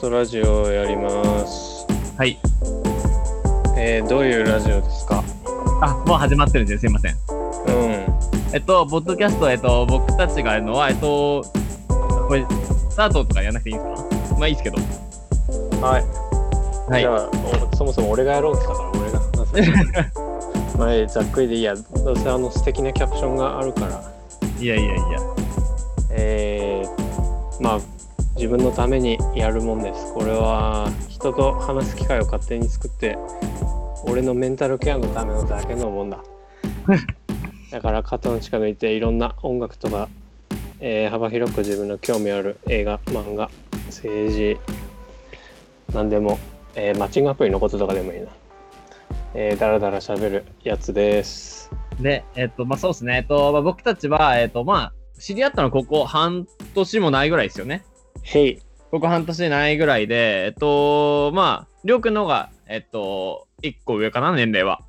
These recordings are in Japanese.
ストラジオをやります。はい。えー、どういうラジオですか？あ、もう始まってるんですすいません。うん。えっと、ポッドキャスト、えっと、僕たちがやるのは、えっと、これ、スタートとかやらなくていいんですか？まあいいですけど。はい。はいじゃ。あおそもそも俺がやろうって言ったから俺が話す。まあざっくりでいいや。どうせあの素敵なキャプションがあるから。いやいやいや。えー、まあ自分のためにやるもんです。これは人と話す機会を勝手に作って俺のメンタルケアのためのだけのもんだ。だから肩の力抜いていろんな音楽とか、えー幅広く自分の興味ある映画、漫画、政治、なんでも、えーマッチングアプリのこととかでもいいな。えー、だらだら喋るやつです。で、えっと、まあそうですね。えっと、まあ、僕たちは、えっと、まあ、知り合ったのここ半年もないぐらいですよね。へい。ここ半年ないぐらいで、えっと、まあ、りょうくんの方が、えっと、1個上かな、年齢は。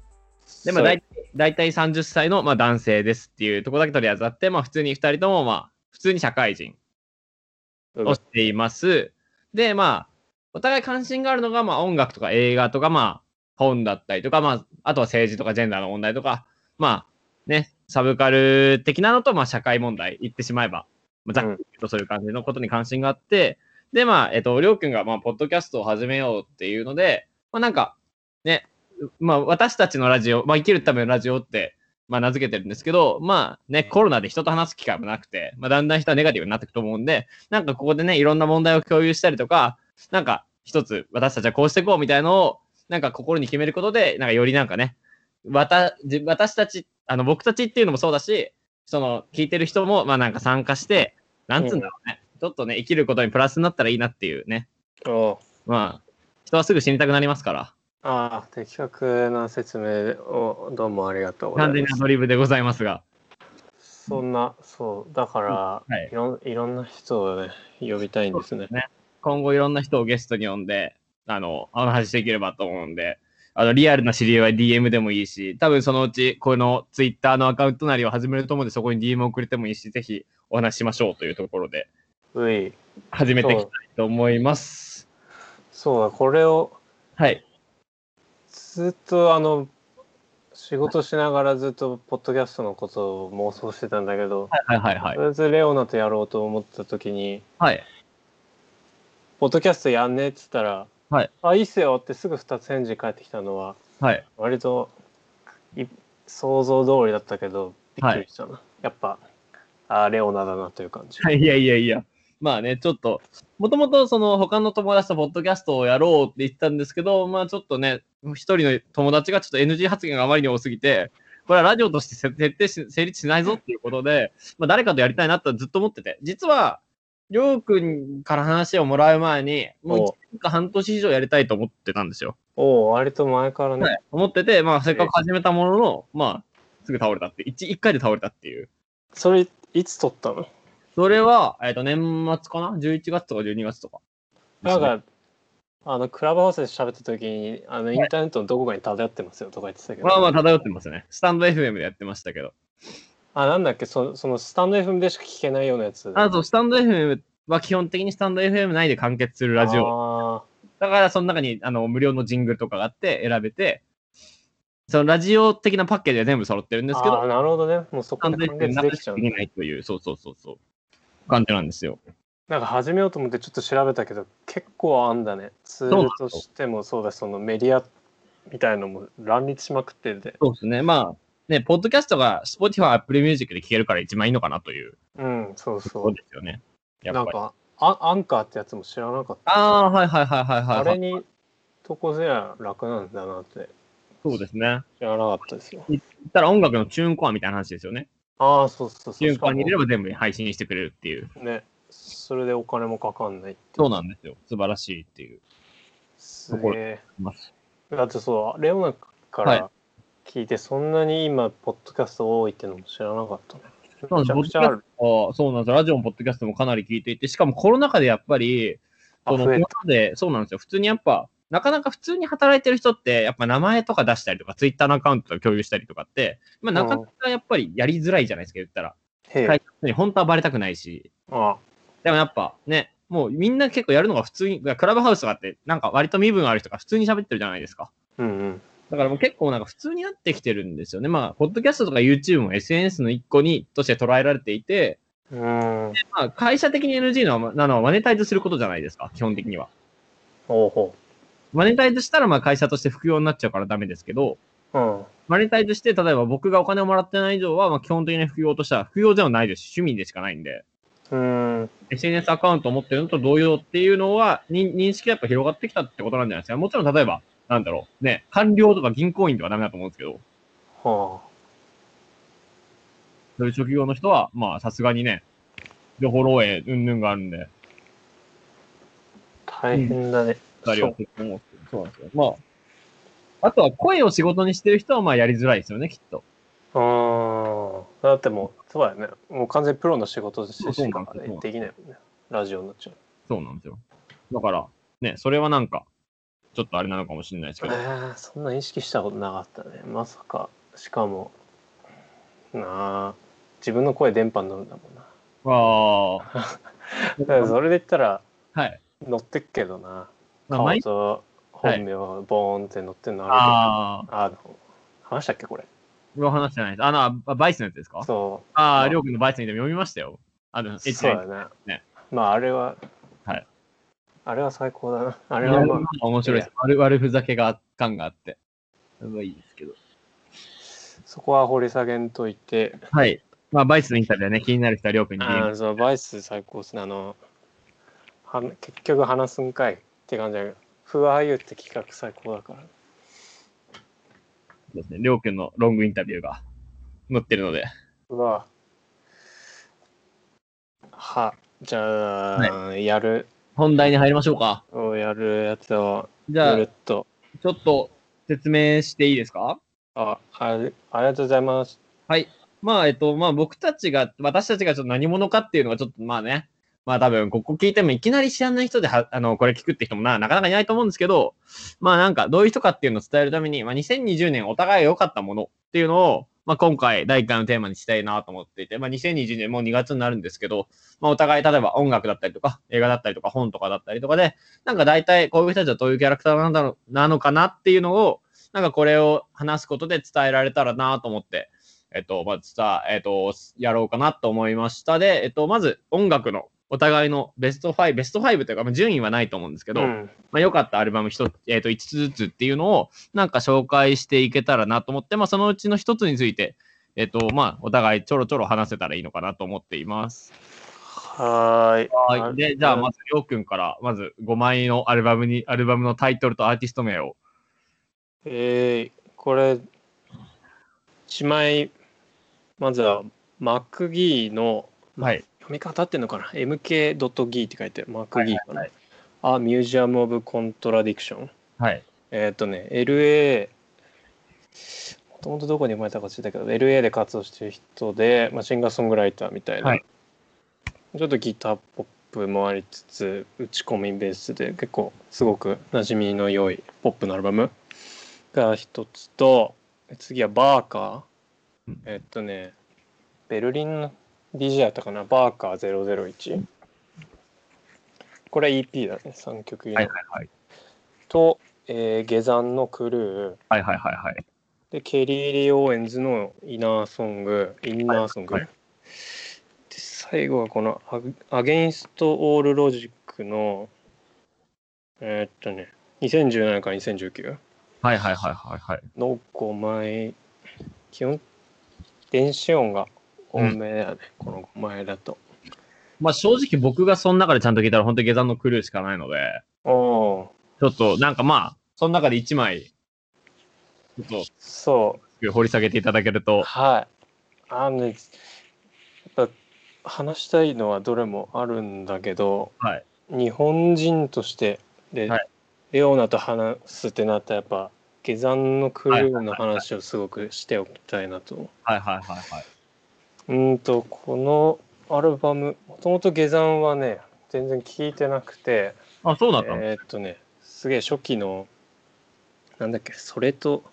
で、まあ、それだいだいたい30歳の、まあ、男性ですっていうところだけ取り扱って、まあ、普通に2人とも、まあ、普通に社会人をしています。で、まあ、お互い関心があるのが、まあ、音楽とか映画とか、まあ、本だったりとか、まあ、あとは政治とかジェンダーの問題とか、まあ、ね、サブカル的なのと、まあ、社会問題、言ってしまえば、まあ、ざっくりとそういう感じのことに関心があって、で、まあ、えっと、りょうくんが、まあ、ポッドキャストを始めようっていうので、まあ、なんか、ね、まあ、私たちのラジオ、まあ、生きるためのラジオって、まあ、名付けてるんですけど、まあ、ね、コロナで人と話す機会もなくて、まあ、だんだん人はネガティブになっていくと思うんで、なんかここでね、いろんな問題を共有したりとか、なんか一つ私たちはこうしていこうみたいのを、なんか心に決めることで、なんかよりなんかね、わたじ私たち、あの僕たちっていうのもそうだし、その聞いてる人も、まあなんか参加して、なんつうんだろうね、ちょっとね、生きることにプラスになったらいいなっていうね、おう。まあ、人はすぐ死にたくなりますから、ああ、的確な説明をどうもありがとうございます。完全にア。ドリブでございますが、そんな、そう、だから、はい。い、ろんいろんな人をね、呼びたいんですね。今後いろんな人をゲストに呼んで、あの、お話しできればと思うんで、あの、リアルな知り合いは DM でもいいし、多分そのうち、この Twitter のアカウントなりを始めると思うんで、そこに DM を送れてもいいし、ぜひお話ししましょうというところで。始めていきたいと思います。そうだ、これをはい。ずっとあの、仕事しながらずっとポッドキャストのことを妄想してたんだけど、はいはいはいとりあえずレオナとやろうと思った時に、はい。ポッドキャストやんねっつったら、はいあ、いいっすよってすぐ2つ返事返ってきたのは、はい。割とい想像通りだったけど、びっくりしたな。やっぱ、あレオナだなという感じ。はい、いやいやいや。まあね、ちょっと、もともとその他の友達とポッドキャストをやろうって言ってたんですけど、まあちょっとね、一人の友達がちょっと NG 発言があまりに多すぎて、これはラジオとして設定し成立しないぞっていうことで、まあ誰かとやりたいなとずっと思ってて、実は、りょうくんから話をもらう前に、もうお1年か半年以上やりたいと思ってたんですよ。おお割と前からね。はい、思ってて、まあせっかく始めたものの、まあ、すぐ倒れたって、一一回で倒れたっていう。それ、いつ撮ったの？それは、えっ、と、年末かな ?11 月とか12月とか。なんか、あの、クラブハウスで喋った時に、あの、インターネットのどこかに漂ってますよとか言ってたけど。まあまあ漂ってますね。スタンド FM でやってましたけど。あ、なんだっけ、そそのスタンド FM でしか聞けないようなやつ。あと、スタンド FM は基本的にスタンド FM 内で完結するラジオ。オ。だから、その中にあの無料のジングルとかがあって選べて、そのラジオ的なパッケージは全部揃ってるんですけど、なるほどね。もうそこで完結できちゃうんだできないという、そうそうそうそう。感じなんですよ。なんか始めようと思ってちょっと調べたけど、結構あんだね。ツールとしてもそうだし、そのメディアみたいのも乱立しまくってて。そうですね。まあ、ね、ポッドキャストが Spotify、Apple Music で聴けるから一番いいのかなといううん、そうそう。ですよね。なんかア、アンカーってやつも知らなかった。ああ、はいはいはいはいはい、あれにとこぜや楽なんだなってそうですね。知らなかったですよ。言ったら音楽のチューンコアみたいな話ですよね。ああ、そうそうそう。チューンコアに入れればば全部配信してくれるっていう。ね、それでお金もかかんないそうなんですよ。素晴らしいっていう。すげえ。だってそう、レオナかはいら聞いて、そんなに今、ポッドキャスト多いってのも知らなかったね。そうなんですそうなんですよ。ラジオもポッドキャストもかなり聞いていて、しかもコロナ禍でやっぱり、あその、増えたコロナで、そうなんですよ。普通にやっぱ、なかなか普通に働いてる人って、やっぱ名前とか出したりとか、ツイッターのアカウントとか共有したりとかって、まあなかなかやっぱりやりづらいじゃないですか、言ったら。会社に本当はバレたくないし。あでもやっぱね、もうみんな結構やるのが普通に、クラブハウスとかって、なんか割と身分ある人が普通に喋ってるじゃないですか。うんうん。だからもう結構なんか普通になってきてるんですよね。まあ、ポッドキャストとか YouTube も SNS の一個にとして捉えられていて、うん。まあ、会社的に NG のはなのはマネタイズすることじゃないですか、基本的には。ほうほマネタイズしたらまあ会社として副業になっちゃうからダメですけど、う。うん。マネタイズして、例えば僕がお金をもらってない以上は、まあ基本的に副業としては副業ではないですし、趣味でしかないんで、うん。SNS アカウントを持ってるのと同様っていうのは、に認識がやっぱ広がってきたってことなんじゃないですか。もちろん例えば、なんだろう、ね、官僚とか銀行員とかダメだと思うんですけど、はそういう職業の人は、まあさすがにね、情報漏洩、うんぬんがあるんで、あ。大変だね。二人は結構思ってるそうなんですよ。まあ、あとは声を仕事にしてる人はまあやりづらいですよね、きっと。ああ。だってもう、そうだよね。もう完全にプロの仕事としかなんですよできないもんね。ラジオになっちゃう。そうなんですよ。だから、ね、それはなんか、ちょっとあれなのかもしれないですけえど。ー、そんな意識したことなかったね。まさか。しかも、なあ。自分の声電波に乗るんだもんな。あだからそれで言ったら、あ、はい。乗ってっけどな。まあ顔毎と本名ボーンって乗ってんのあるああ、の、話したっけこれ？これは話してないです。あの、あバイスのやつですか？そああ、まありょうくんのバイスにでも読みましたよ。あの、う。そうだね。ねまああれは、はい。あれは最高だな。ああれはまあ、面白いです。悪悪ふざけが、感があって。それはいいですけど。そこは掘り下げんといて、はい。まあ、バイスのインタビューはね、気になる人はりょうくんにあーそのバイス最高ですね。あの、は結局話すんかいって感じだけど、ふわゆって企画最高だから。ですね。りょうくんのロングインタビューが載ってるので。うわ。は、じゃあ、やる、本題に入りましょうか。をやるやつを、じゃあ、ぬるちっと。ょっと説明していいですか？あ、ありありがとうございます。はい。まあ、えっと、まあ僕たちが、私たちがちょっと何者かっていうのがちょっとまあね、まあ多分ここ聞いてもいきなり知らない人で、あの、これ聞くって人もな、なかなかいないと思うんですけど、まあなんかどういう人かっていうのを伝えるために、まあ2020年お互い良かったものっていうのを、まあ今回第1回のテーマにしたいなと思っていて、まあ2020年もう2月になるんですけど、まあお互い例えば音楽だったりとか、映画だったりとか本とかだったりとかで、なんか大体こういう人たちはどういうキャラクターなんだろう、なのかなっていうのを、なんかこれを話すことで伝えられたらなと思って、えっと、まずさ、えっと、やろうかなと思いました。で、えっと、まず音楽のお互いのベスト5、ベスト5というか、まあ順位はないと思うんですけど、うん。まあ良かったアルバム一つ、えっと、5つずつっていうのを、なんか紹介していけたらなと思って、まあそのうちの一つについて、えっと、まあお互いちょろちょろ話せたらいいのかなと思っています。はーい。はい。で、じゃあまず、りょうくんから、まず5枚のアルバムに、アルバムのタイトルとアーティスト名を。えー、これ、1枚、まずは、マックギーの、はい。読み方っていうのかな ?mk.gi って書いてマックギーかな。はいあ、ミュージアム・オブ・コントラディクション。はい。えーっとね、LA、もともとどこに生まれたか知ったけど、LA で活動してる人で、まあ、シンガーソングライターみたいな、はいちょっとギターポップもありつつ、打ち込みベースで結構すごく馴染みの良いポップのアルバムが一つと、次はバーカーうん。えーっとね、ベルリンの DJ だったかな、バーカー001。これ EP だね、3曲入りのはいはいはい。と、えー下山のクルーはいはいはいはい。で Kelly Lee Owens の Inner Song Inner Song、はいはで最後はこのア Against All Logic のえーっとね2017から2019はいはいはいはいはい。の5枚基本電子音が多めだよね、この5枚だと。まあ正直僕がその中でちゃんと聞いたら本当に下山のクルーしかないので、おおちょっとなんかまあ、その中で1枚、ちょっそう。と掘り下げていただけると、はい。あのね、やっぱ話したいのはどれもあるんだけど、はい。日本人としてで、はい。レオナと話すってなったらやっぱ下山のクルーの話をすごくしておきたいなと。はいはいはいはい。うーんとこのアルバムもともと下山はね全然聞いてなくてあ、そうだったの、えーっとねすげえ初期のなんだっけそれと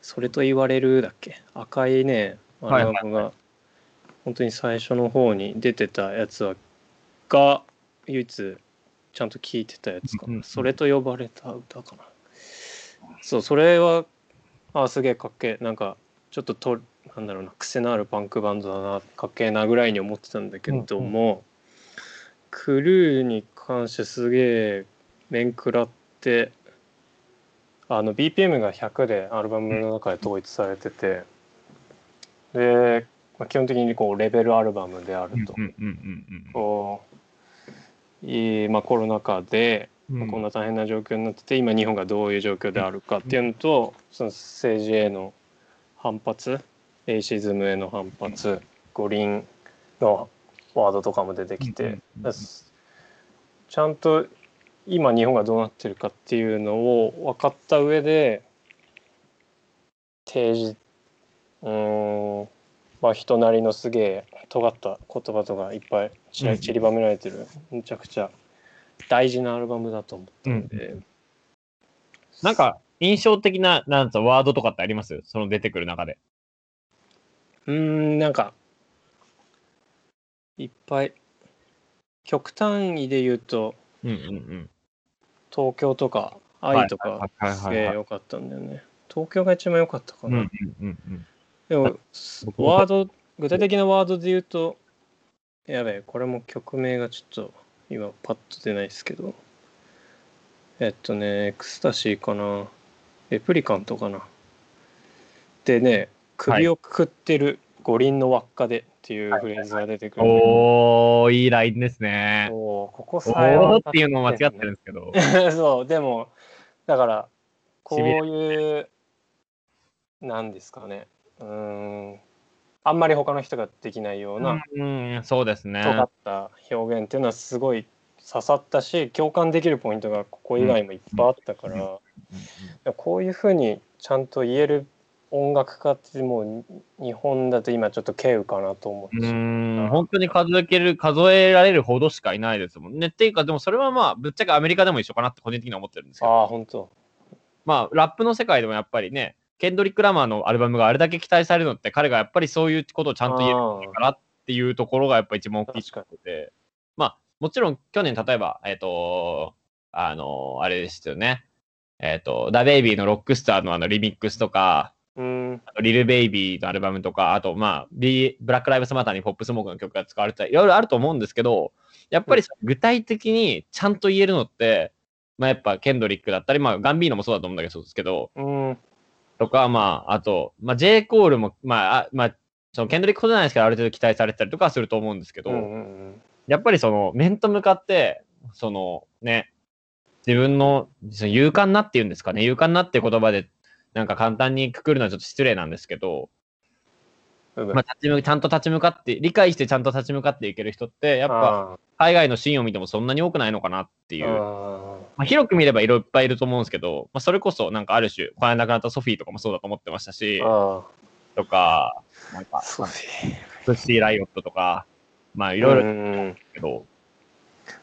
それと言われるだっけ赤いねアルバムが本当に最初の方に出てたやつはが唯一ちゃんと聞いてたやつかな、うんうんそれと呼ばれた歌かな。そうそれはあすげえかっけえ。なんかちょっととなんだろうな癖のあるパンクバンドだなかっけえなぐらいに思ってたんだけども、クルーに関してすげえ面食らってあの BPM が100でアルバムの中で統一されててで、まあ、基本的にこうレベルアルバムであると。うんうんうんこういいまあ、コロナ禍で、うん。まあこんな大変な状況になってて今日本がどういう状況であるかっていうのと、その政治への反発エイシズムへの反発五輪のワードとかも出てきて、ちゃんと今日本がどうなってるかっていうのを分かった上で提示うーんまあ人なりのすげえ尖った言葉とかいっぱい散りばめられてる、むちゃくちゃ大事なアルバムだと思ったんで、なんか印象的ななんワードとかってあります？その出てくる中で。うーんなんかいっぱい。極端にで言うとうんうんうん。東京とか愛とかすげえ良かったんだよね。東京が一番良かったかな、うんうんうんうん。でもワード具体的なワードで言うとやべえこれも曲名がちょっと今パッと出ないですけど。えっとねエクスタシーかな。レプリカントかな。でね首をくくってる五輪の輪っかでっていうフレーズが出てくるおー、いいラインですね。ここおさえ分かーっていうのも間違ってるんですけど。そうでもだからこういうなんですかねうーんあんまり他の人ができないようなうん、うんそうですね。尖った表現っていうのはすごい刺さったし共感できるポイントがここ以外もいっぱいあったから、うんこういうふうにちゃんと言える音楽家ってもう日本だと今ちょっと稀有かなと思ってうん、本当に数えける、数えられるほどしかいないですもんね。っていうか、でもそれはまあ、ぶっちゃけアメリカでも一緒かなって個人的には思ってるんですけど、ああ本当。まあ、ラップの世界でもやっぱりね、ケンドリック・ラマーのアルバムがあれだけ期待されるのって、彼がやっぱりそういうことをちゃんと言えるからっていうところがやっぱ一番大きいところで、まあ、もちろん去年、例えば、えっ、と、あの、あれですよね、えっ、と、ダ・ベイビーのロックスターのあのリミックスとか、うん。あとリル・ベイビーのアルバムとか、あと、まあ、ビブラック・ライブスマターにポップスモークの曲が使われてたり、いろいろあると思うんですけど、やっぱり具体的にちゃんと言えるのって、まあ、やっぱケンドリックだったり、まあ、ガンビーノもそうだと思うんだけど、そうですけど、うん。とか、まあ、あと、まあ、J. コールも、まあ、あまあ、そのケンドリックほどじゃないですけど、ある程度期待されてたりとかはすると思うんですけど、うんうんうん。やっぱりその、面と向かって、そのね、自分の、その勇敢なっていうんですかね、勇敢なっていう言葉で、なんか簡単にくくるのはちょっと失礼なんですけど、うん。まあ、立ち向ちゃんと立ち向かって、理解してちゃんと立ち向かっていける人って、やっぱ、あ海外のシーンを見てもそんなに多くないのかなっていう。ー。あまあ、広く見ればいろいっぱいいると思うんですけど、まあ、それこそなんかある種、この間亡くなったソフィーとかもそうだと思ってましたしとか、なんか、ーソフィー。ライオットとか、まあいろいろけど、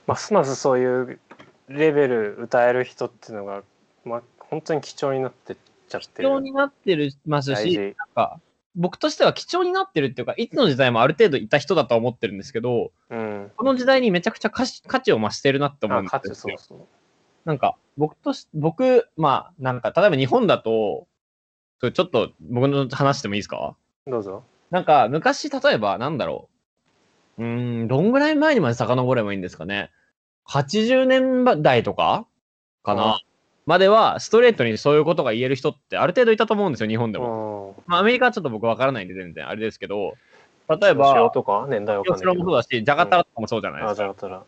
ますますそういうレベル歌える人っていうのが、まあ、本当に貴重になってっちゃって貴る重になってるますし、なんか、僕としては貴重になってるっていうか、いつの時代もある程度いた人だとは思ってるんですけど、うんこの時代にめちゃくちゃ価値価値を増してるなって思うんですよ。値そうそうなんか、僕とし、僕、まあ、なんか、例えば日本だと、それちょっと僕の話してもいいですか？どうぞなんか、昔、例えば、なんだろう。うーん、どんぐらい前にまで遡ればいいんですかね？80年代とかかうんな？までは、ストレートにそういうことが言える人ってある程度いたと思うんですよ、日本でうも。んまあ、アメリカはちょっと僕わからないんで全然あれですけど、例え塩ば、とか年代わかん吉ないけど郎もそうだし、ジャガタラとかもそうじゃないですか。あじゃあったら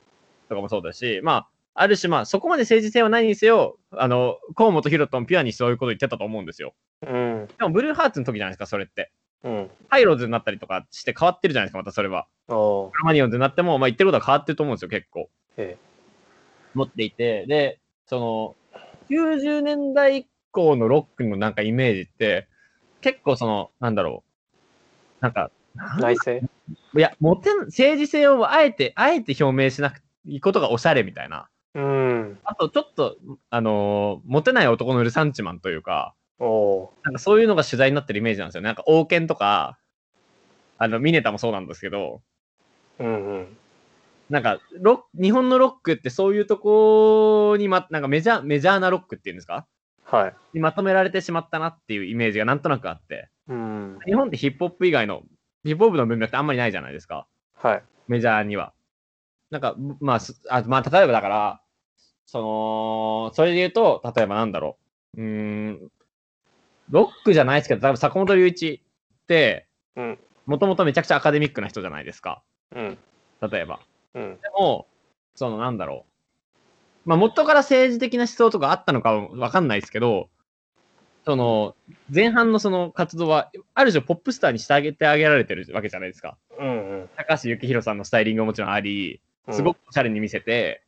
とかもそうだし、まあ、ある種、まあ、そこまで政治性はないにせよ、あの、河本ロトンピュアにそういうこと言ってたと思うんですよ。うんでも、ブルーハーツの時じゃないですか、それって。うんハイローズになったりとかして変わってるじゃないですか、またそれは。クロマニヨンズになっても、まあ、言ってることは変わってると思うんですよ、結構。え持っていて。で、その、90年代以降のロックのなんかイメージって、結構その、なんだろう。なんか、内省いや、モテん、政治性をあえて、あえて表明しなくいいことがおしゃれみたいな。うんあと、ちょっと、あのーモテない男のルサンチマンというか、おーなんかそういうのが取材になってるイメージなんですよね。なんか王権とか、あの、ミネタもそうなんですけど、うんうんなんかロッ、日本のロックってそういうとこにま、なんかメジャー、メジャーなロックっていうんですか？はい。にまとめられてしまったなっていうイメージがなんとなくあって、うん。日本ってヒップホップ以外の、ヒップホップの文脈ってあんまりないじゃないですか。はい。メジャーには。なんか、まあ、すあまあ、例えばだから、その、それで言うと、例えばなんだろう。うーん、ロックじゃないですけど、多分坂本龍一って、うん。もともとめちゃくちゃアカデミックな人じゃないですか。うん。例えば。うん。でも、そのなんだろう。まあ、元から政治的な思想とかあったのかはわかんないですけど、その、前半のその活動は、ある種ポップスターにしてあげてあげられてるわけじゃないですか。うん。うん。高橋幸宏さんのスタイリングももちろんあり、すごくおしゃれに見せて、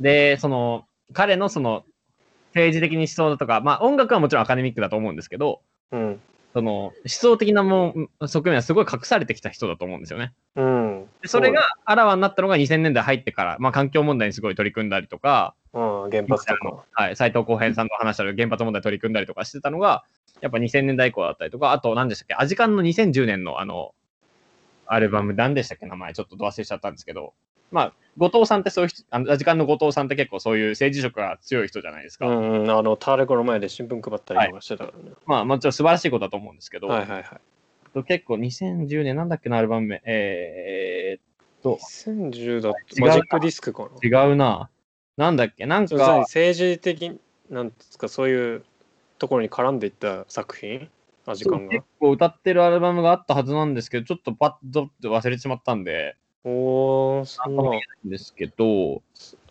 で、その、彼のその、政治的に思想だとか、まあ音楽はもちろんアカデミックだと思うんですけど、うん。その、思想的なもん側面はすごい隠されてきた人だと思うんですよね。うん。でそれがあらわになったのが2000年代入ってから、まあ環境問題にすごい取り組んだりとか、うん、原発とか。はい、斎藤浩平さんと話した原発問題取り組んだりとかしてたのが、やっぱ2000年代以降だったりとか、あと何でしたっけ、アジカンの2010年のあの、アルバム、何でしたっけ、名前、ちょっとど忘れしちゃったんですけど、まあ、後藤さんってそういう人、あのアジカンの後藤さんって結構そういう政治色が強い人じゃないですか。うん、うん、あの、ターレコの前で新聞配ったりとかしてたからね。まあ、もちろん素晴らしいことだと思うんですけど、はいはいはい。と結構2010年、なんだっけな、アルバム名、えー、っと、2010だとマジックディスクかな。違うな。なんだっけ、なんか、政治的、なんですか、そういうところに絡んでいった作品？あ時間が？結。構歌ってるアルバムがあったはずなんですけど、ちょっとパッとって忘れてしまったんで、おー、そんな。ですけど、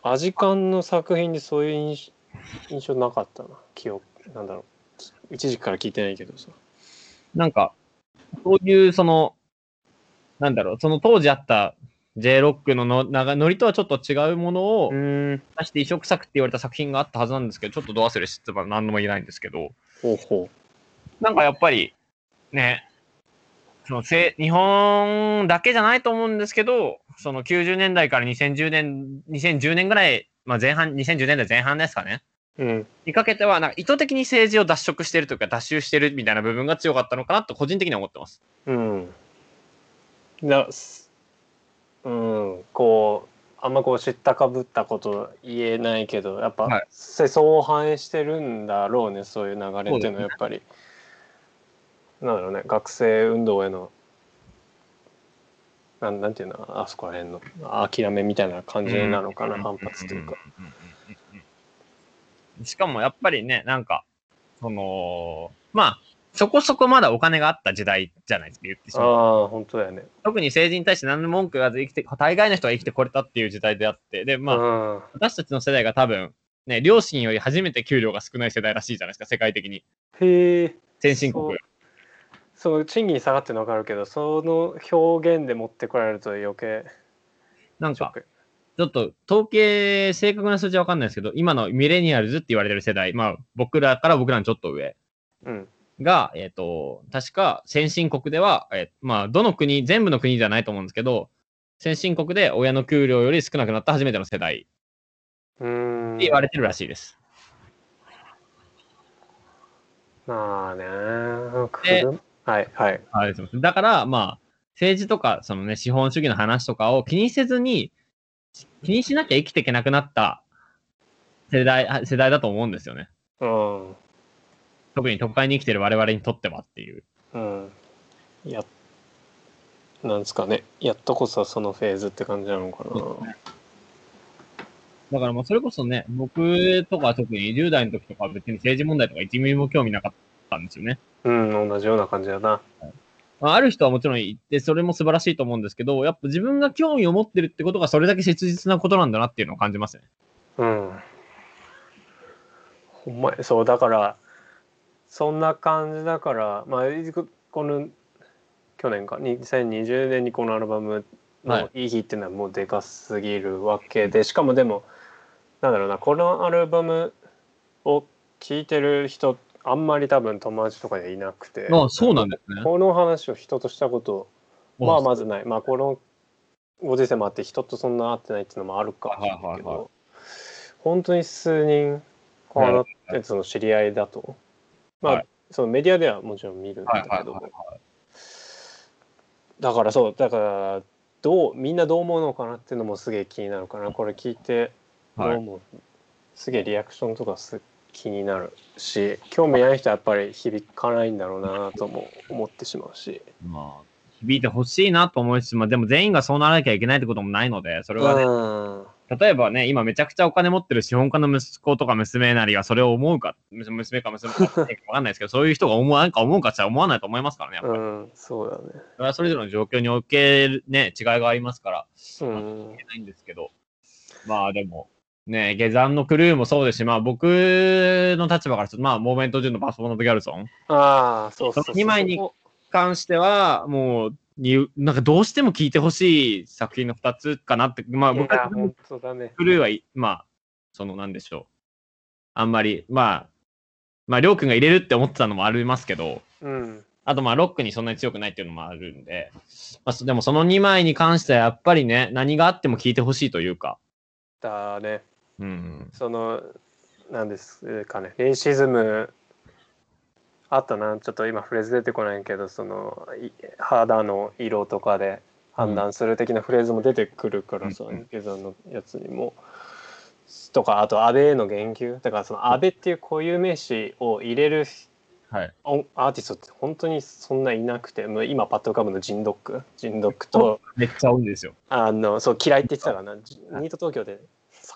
アジカンの作品でそういう印印象なかったな。記憶、なんだろう。一時期から聞いてないけどさ。なんか、そういう、その、なんだろう、その当時あった J ロックののなノリとはちょっと違うものを。出して異色作って言われた作品があったはずなんですけど、ちょっとど忘れしてば何とも言えないんですけど、ほうほなんかやっぱり、ね、そのせ日本だけじゃないと思うんですけど、その90年代から2010年、2010年ぐらい、まあ前半、2010年代前半ですかね。う。うん。にかけては、なんか意図的に政治を脱色してるというか、脱臭してるみたいな部分が強かったのかなと個人的には思ってます。うん。だすうん、こう、あんまこう知ったかぶったこと言えないけど、やっぱ、はい世相を反映してるんだろうね、そういう流れっていうのはやっぱり。なんだろうね、学生運動への、なんなんていうの、あそこら辺の諦めみたいな感じなのかな、反発というか。うんうんうんうん。しかもやっぱりね、なんか、その、まあ、そこそこまだお金があった時代じゃないですか、言ってしまう。ああ、本当だよね。特に政治に対して何の文句が生きて、大概の人が生きてこれたっていう時代であって、で、まあ、うん、私たちの世代が多分、ね、両親より初めて給料が少ない世代らしいじゃないですか、世界的に。へえ。先進国。そう賃金下がってるの分かるけどその表現で持ってこられると余計なんか、ちょっと統計、正確な数字は分かんないですけど、今のミレニアルズって言われてる世代、まあ、僕らから僕らのちょっと上。うん。が、えっ、と、確か先進国では、えーまあ、どの国、全部の国じゃないと思うんですけど、先進国で親の給料より少なくなった初めての世代。って言われてるらしいです。まあね。はいはい。だから、まあ、政治とか、そのね、資本主義の話とかを気にせずに、気にしなきゃ生きていけなくなった世代、あ世代だと思うんですよね。うん特に都会に生きてる我々にとってはっていう。うんやなんですかねやっとこそそのフェーズって感じなのかなだからまあそれこそね、僕とか特に10代の時とかは別に政治問題とか1ミリも興味なかったんですよね。うん同じような感じだなまあ、ある人はもちろんいて、それも素晴らしいと思うんですけど、やっぱ自分が興味を持ってるってことがそれだけ切実なことなんだなっていうのを感じますね。うんほんまにそうだからそんな感じだからまあこの去年か2020年にこのアルバムの意義っていうのはもうでかすぎるわけで、しかもでもなんだろうなこのアルバムを聴いてる人あんまり多分友達とかでいなくて。ああそうなんですね。この話を人としたことまあまずない。まあこのご時世もあって人とそんな会ってないっていうのもあるかはいはいはいはいけど本当に数人こうなってその知り合いだとまあ、はい。そのメディアではもちろん見るんだけど、はいはいはいはい。だからそうだからどうみんなどう思うのかなっていうのもすげえ気になるかな。これ聞いてどうはい。思う、すげえリアクションとかす気になるし興味ない人はやっぱり響かないんだろうなとも思ってしまうし。まあ、響いてほしいなと思いつつ、まあ、でも全員がそうならなきゃいけないってこともないので、それはね、うん。例えばね、今めちゃくちゃお金持ってる資本家の息子とか娘なりがそれを思うか、む娘か娘かわかんないですけど、そういう人が思わなんか思うかって言ったら思わないと思いますからね、やっぱり。うんそうだね。それはそれぞれの状況におけるね、違いがありますから、うん。いけないんですけど、まあでも、ね、下山のクルーもそうですし、まあ僕の立場からすると、まあ、モーメント順のパスポートギャルソン。ああそうそうそう。その二枚に関しては、もう、になんかどうしても聞いてほしい作品の2つかなって、まあ僕はね。クルーはい、まあ、そのなんでしょう。あんまり、まあ、まあ、りょうくんが入れるって思ってたのもありますけど、うん。あとまあ、ロックにそんなに強くないっていうのもあるんで、まあ、そでもその2枚に関してはやっぱりね、何があっても聞いてほしいというか、だねうん。そのなんですかねレイシズムあったなちょっと今フレーズ出てこないけどそのい肌の色とかで判断する的なフレーズも出てくるからさ、うんゲザのやつにも。とかあと安倍への言及だからその安倍っていう固有名詞を入れるはい。音アーティストって本当にそんないなくてもう今パッと浮かぶのジンドックジンドックとめっちゃ多いんですよ。あのそう嫌いって言ってたからなニート東京でサ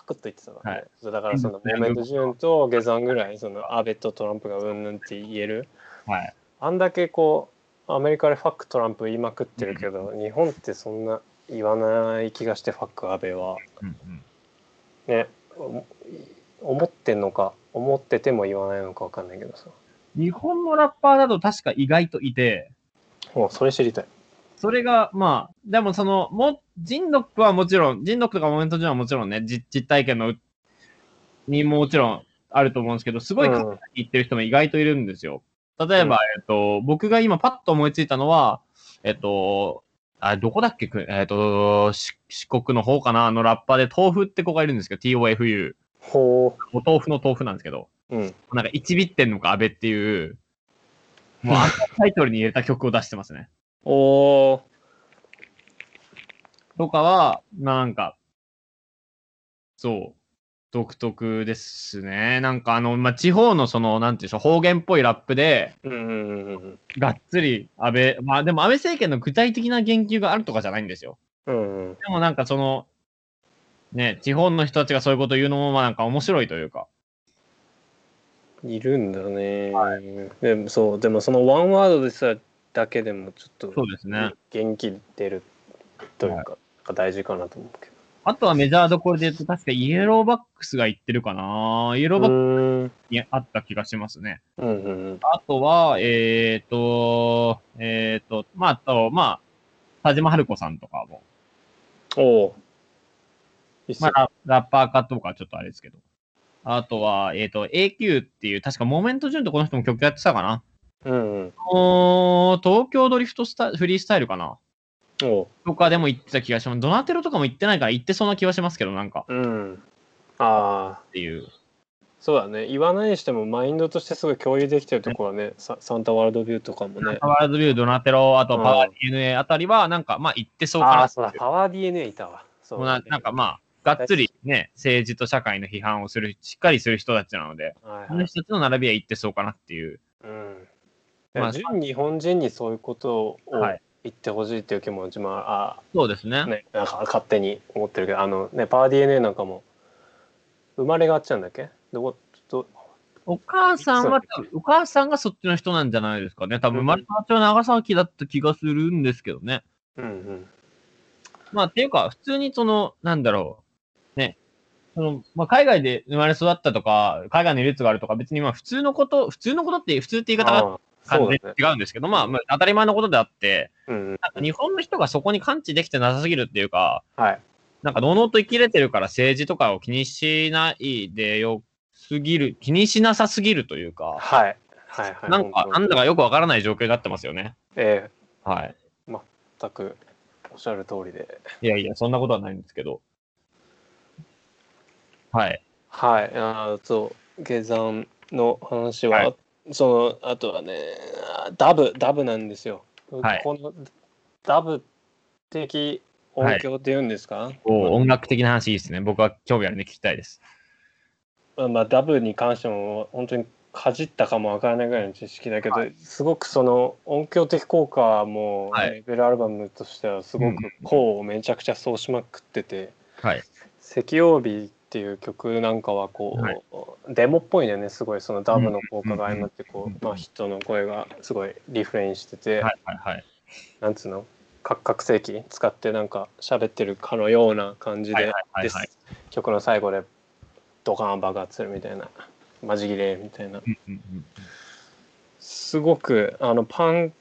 クッと言ってたから、ねはいだからそのモーメントジュンとゲザンぐらいその安倍とトランプがうんぬんって言える。はい。あんだけこうアメリカでファックトランプ言いまくってるけど、日本ってそんな言わない気がしてファック安倍は。うんうん。ねお思ってんのか思ってても言わないのか分かんないけどさ。日本のラッパーだと確か意外といて、もうそれ知りたいそれが、まあ、でもその、も、ジンドックはもちろん、ジンドックとかモメントジンはもちろんね、実実体験のうにもちろんあると思うんですけど、すごいうん簡単に言ってる人も意外といるんですよ。例えば、えっと、僕が今パッと思いついたのは、えっと、あ、どこだっけ？くえっと、し四国の方かな？あのラッパーで豆腐って子がいるんですけど、TOFU。ほお豆腐の豆腐なんですけど、ううんなんか1ビッテンのか安倍っていう、もうあタイトルに入れた曲を出してますね。おーとかは、なんか、そう、独特ですね。なんかあの、まあ、地方のその、なんていうんでしょう、方言っぽいラップで、がっつり安倍、まあでも安倍政権の具体的な言及があるとかじゃないんですよ。うんうんでもなんかその、ね、地方の人たちがそういうこと言うのも、まあなんか面白いというか。いるんだね、でもそうでもそのワンワードでさだけでもちょっとそうですね。元気出るというか、大事かなと思うけどあとはメジャーどころで言うと、確かイエローバックスが言ってるかなイエローバックスにあった気がしますね。うんうんうんあとは、えっ、と、えっ、と、まあ、あと、まあ、田島春子さんとかも、おおまあ、ララッパーかとかちょっとあれですけど。あとは、えっ、と、AQ っていう、確かモーメントジュンとこの人も曲やってたかな。うんうん。東京ドリフトスタフリースタイルかな？とかでも言ってた気がします。ドナテロとかも言ってないから言ってそうな気はしますけど、なんか、うん。ああっていう。そうだね。言わないにしてもマインドとしてすごい共有できてるところはねササンタワールドビューとかもね。ワールドビュー、ドナテロ、あとうんパワー DNA あたりは、なんか、まあ言ってそうかなっていああそうだ。パワー DNA いたわ。そうもうななんかまあ、がっつりね、政治と社会の批判をする、しっかりする人たちなので、はいこのはい人たちの並びは言ってそうかなっていう。うんまあ純日本人にそういうことをはい言ってほしいっていう気持ちもあそうですね。ね、なんか勝手に思ってるけどあのねパワー DNA なんかも生まれがあっちゃうんだっけ？どこ？どお母さんは、お母さんがそっちの人なんじゃないですかね。多分生まれた町は長崎だった気がするんですけどね。うんうんまあ、っていうか、普通にその、なんだろう。ね。その、まあ、海外で生まれ育ったとか、海外にルーツがあるとか、別にまあ、普通のこと、普通のことって、普通って言い方がああ完全そうだね。に違うんですけど、まあ、まあ、当たり前のことであって、うんうん。なんか日本の人がそこに感知できてなさすぎるっていうか、はい。なんか、のうのうと生きれてるから政治とかを気にしないでよすぎる、気にしなさすぎるというか、はい。はいはい。なんか、なんだかよくわからない状況になってますよね。えはい。え全くおっしゃる通りで。いやいや、そんなことはないんですけど。はい。はい。あーそう。下山の話は、はいそのあとはねダブダブなんですよ、はいこのダブ的音響っていうんですか、お音楽的な話いいですね。僕は興味あるんで聞きたいです。まあ、まあダブに関しても本当にかじったかもわからないぐらいの知識だけど、はいすごくその音響的効果はもレベルアルバムとしてはすごくうんこうめちゃくちゃそうしまくっててはい。「赤曜日」っていう曲なんかはこう、はい。デモっぽいんだよねすごい。そのダブの効果が相まってこうまあ、人の声がすごいリフレインしてて、はいはいはい。なんつうの？各各世紀使ってなんか喋ってるかのような感じではいですはい曲の最後でドカーン爆発するみたいな。マジ切れみたいな。すごくあのパン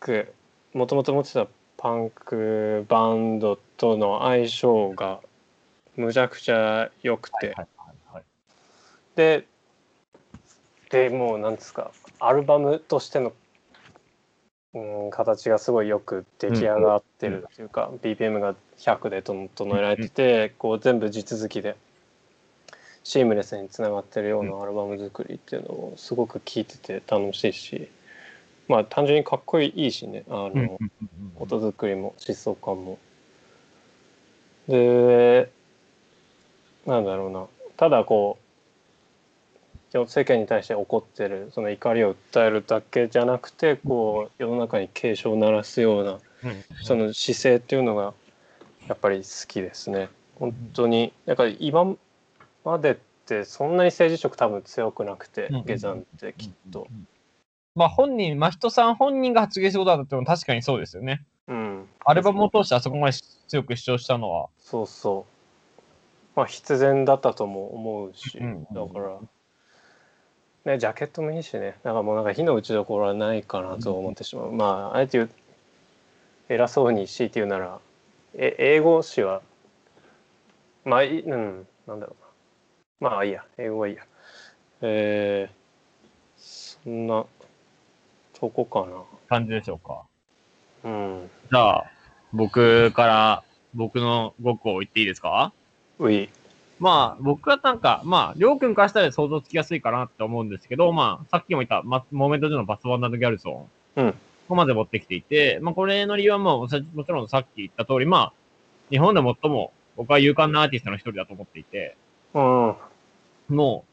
クもともと持ってたパンクバンドとの相性がむちゃくちゃ良くて、はいはいはいででもうなんですかアルバムとしての、うん、形がすごいよく出来上がってるっていうか、BPM が100で整えられてて、こう全部地続きでシームレスにつながってるようなアルバム作りっていうのをすごく聴いてて楽しいしまあ単純にかっこいいしねあの、うんうんうんうん。音作りも疾走感も。でなんだろうなただこう世間に対して怒ってるその怒りを訴えるだけじゃなくてこう世の中に警鐘を鳴らすようなうんその姿勢っていうのがやっぱり好きですね。本当にだから今までってそんなに政治色多分強くなくてうん下山ってきっと。まあ本人、真人さん本人が発言したことだっても確かにそうですよね。うん、アルバムを通してあそこまで強く主張したのは。そうそう。まあ必然だったとも思うし、うんだから、ね、ジャケットもいいしね、だからもうなんか火の打ちどころはないかなと思ってしまう。まあ、あえて言う、偉そうに強いて言うなら、え英語詞は、まあいい、うん、なんだろうな。まあいいや、英語はいいや。えー、そんなとこか感じでしょうか。な。うん。じゃあ、僕から、僕の5個言っていいですか？うい。まあ、僕はなんか、まあ、りょうくんからしたら想像つきやすいかなって思うんですけど、まあ、さっきも言った、ま、モーメントでのバスワンダーギャルソン。うんここまで持ってきていて、まあ、これの理由はもう、さもちろんさっき言った通り、まあ、日本で最も僕は勇敢なアーティストの一人だと思っていて、うん。もう、も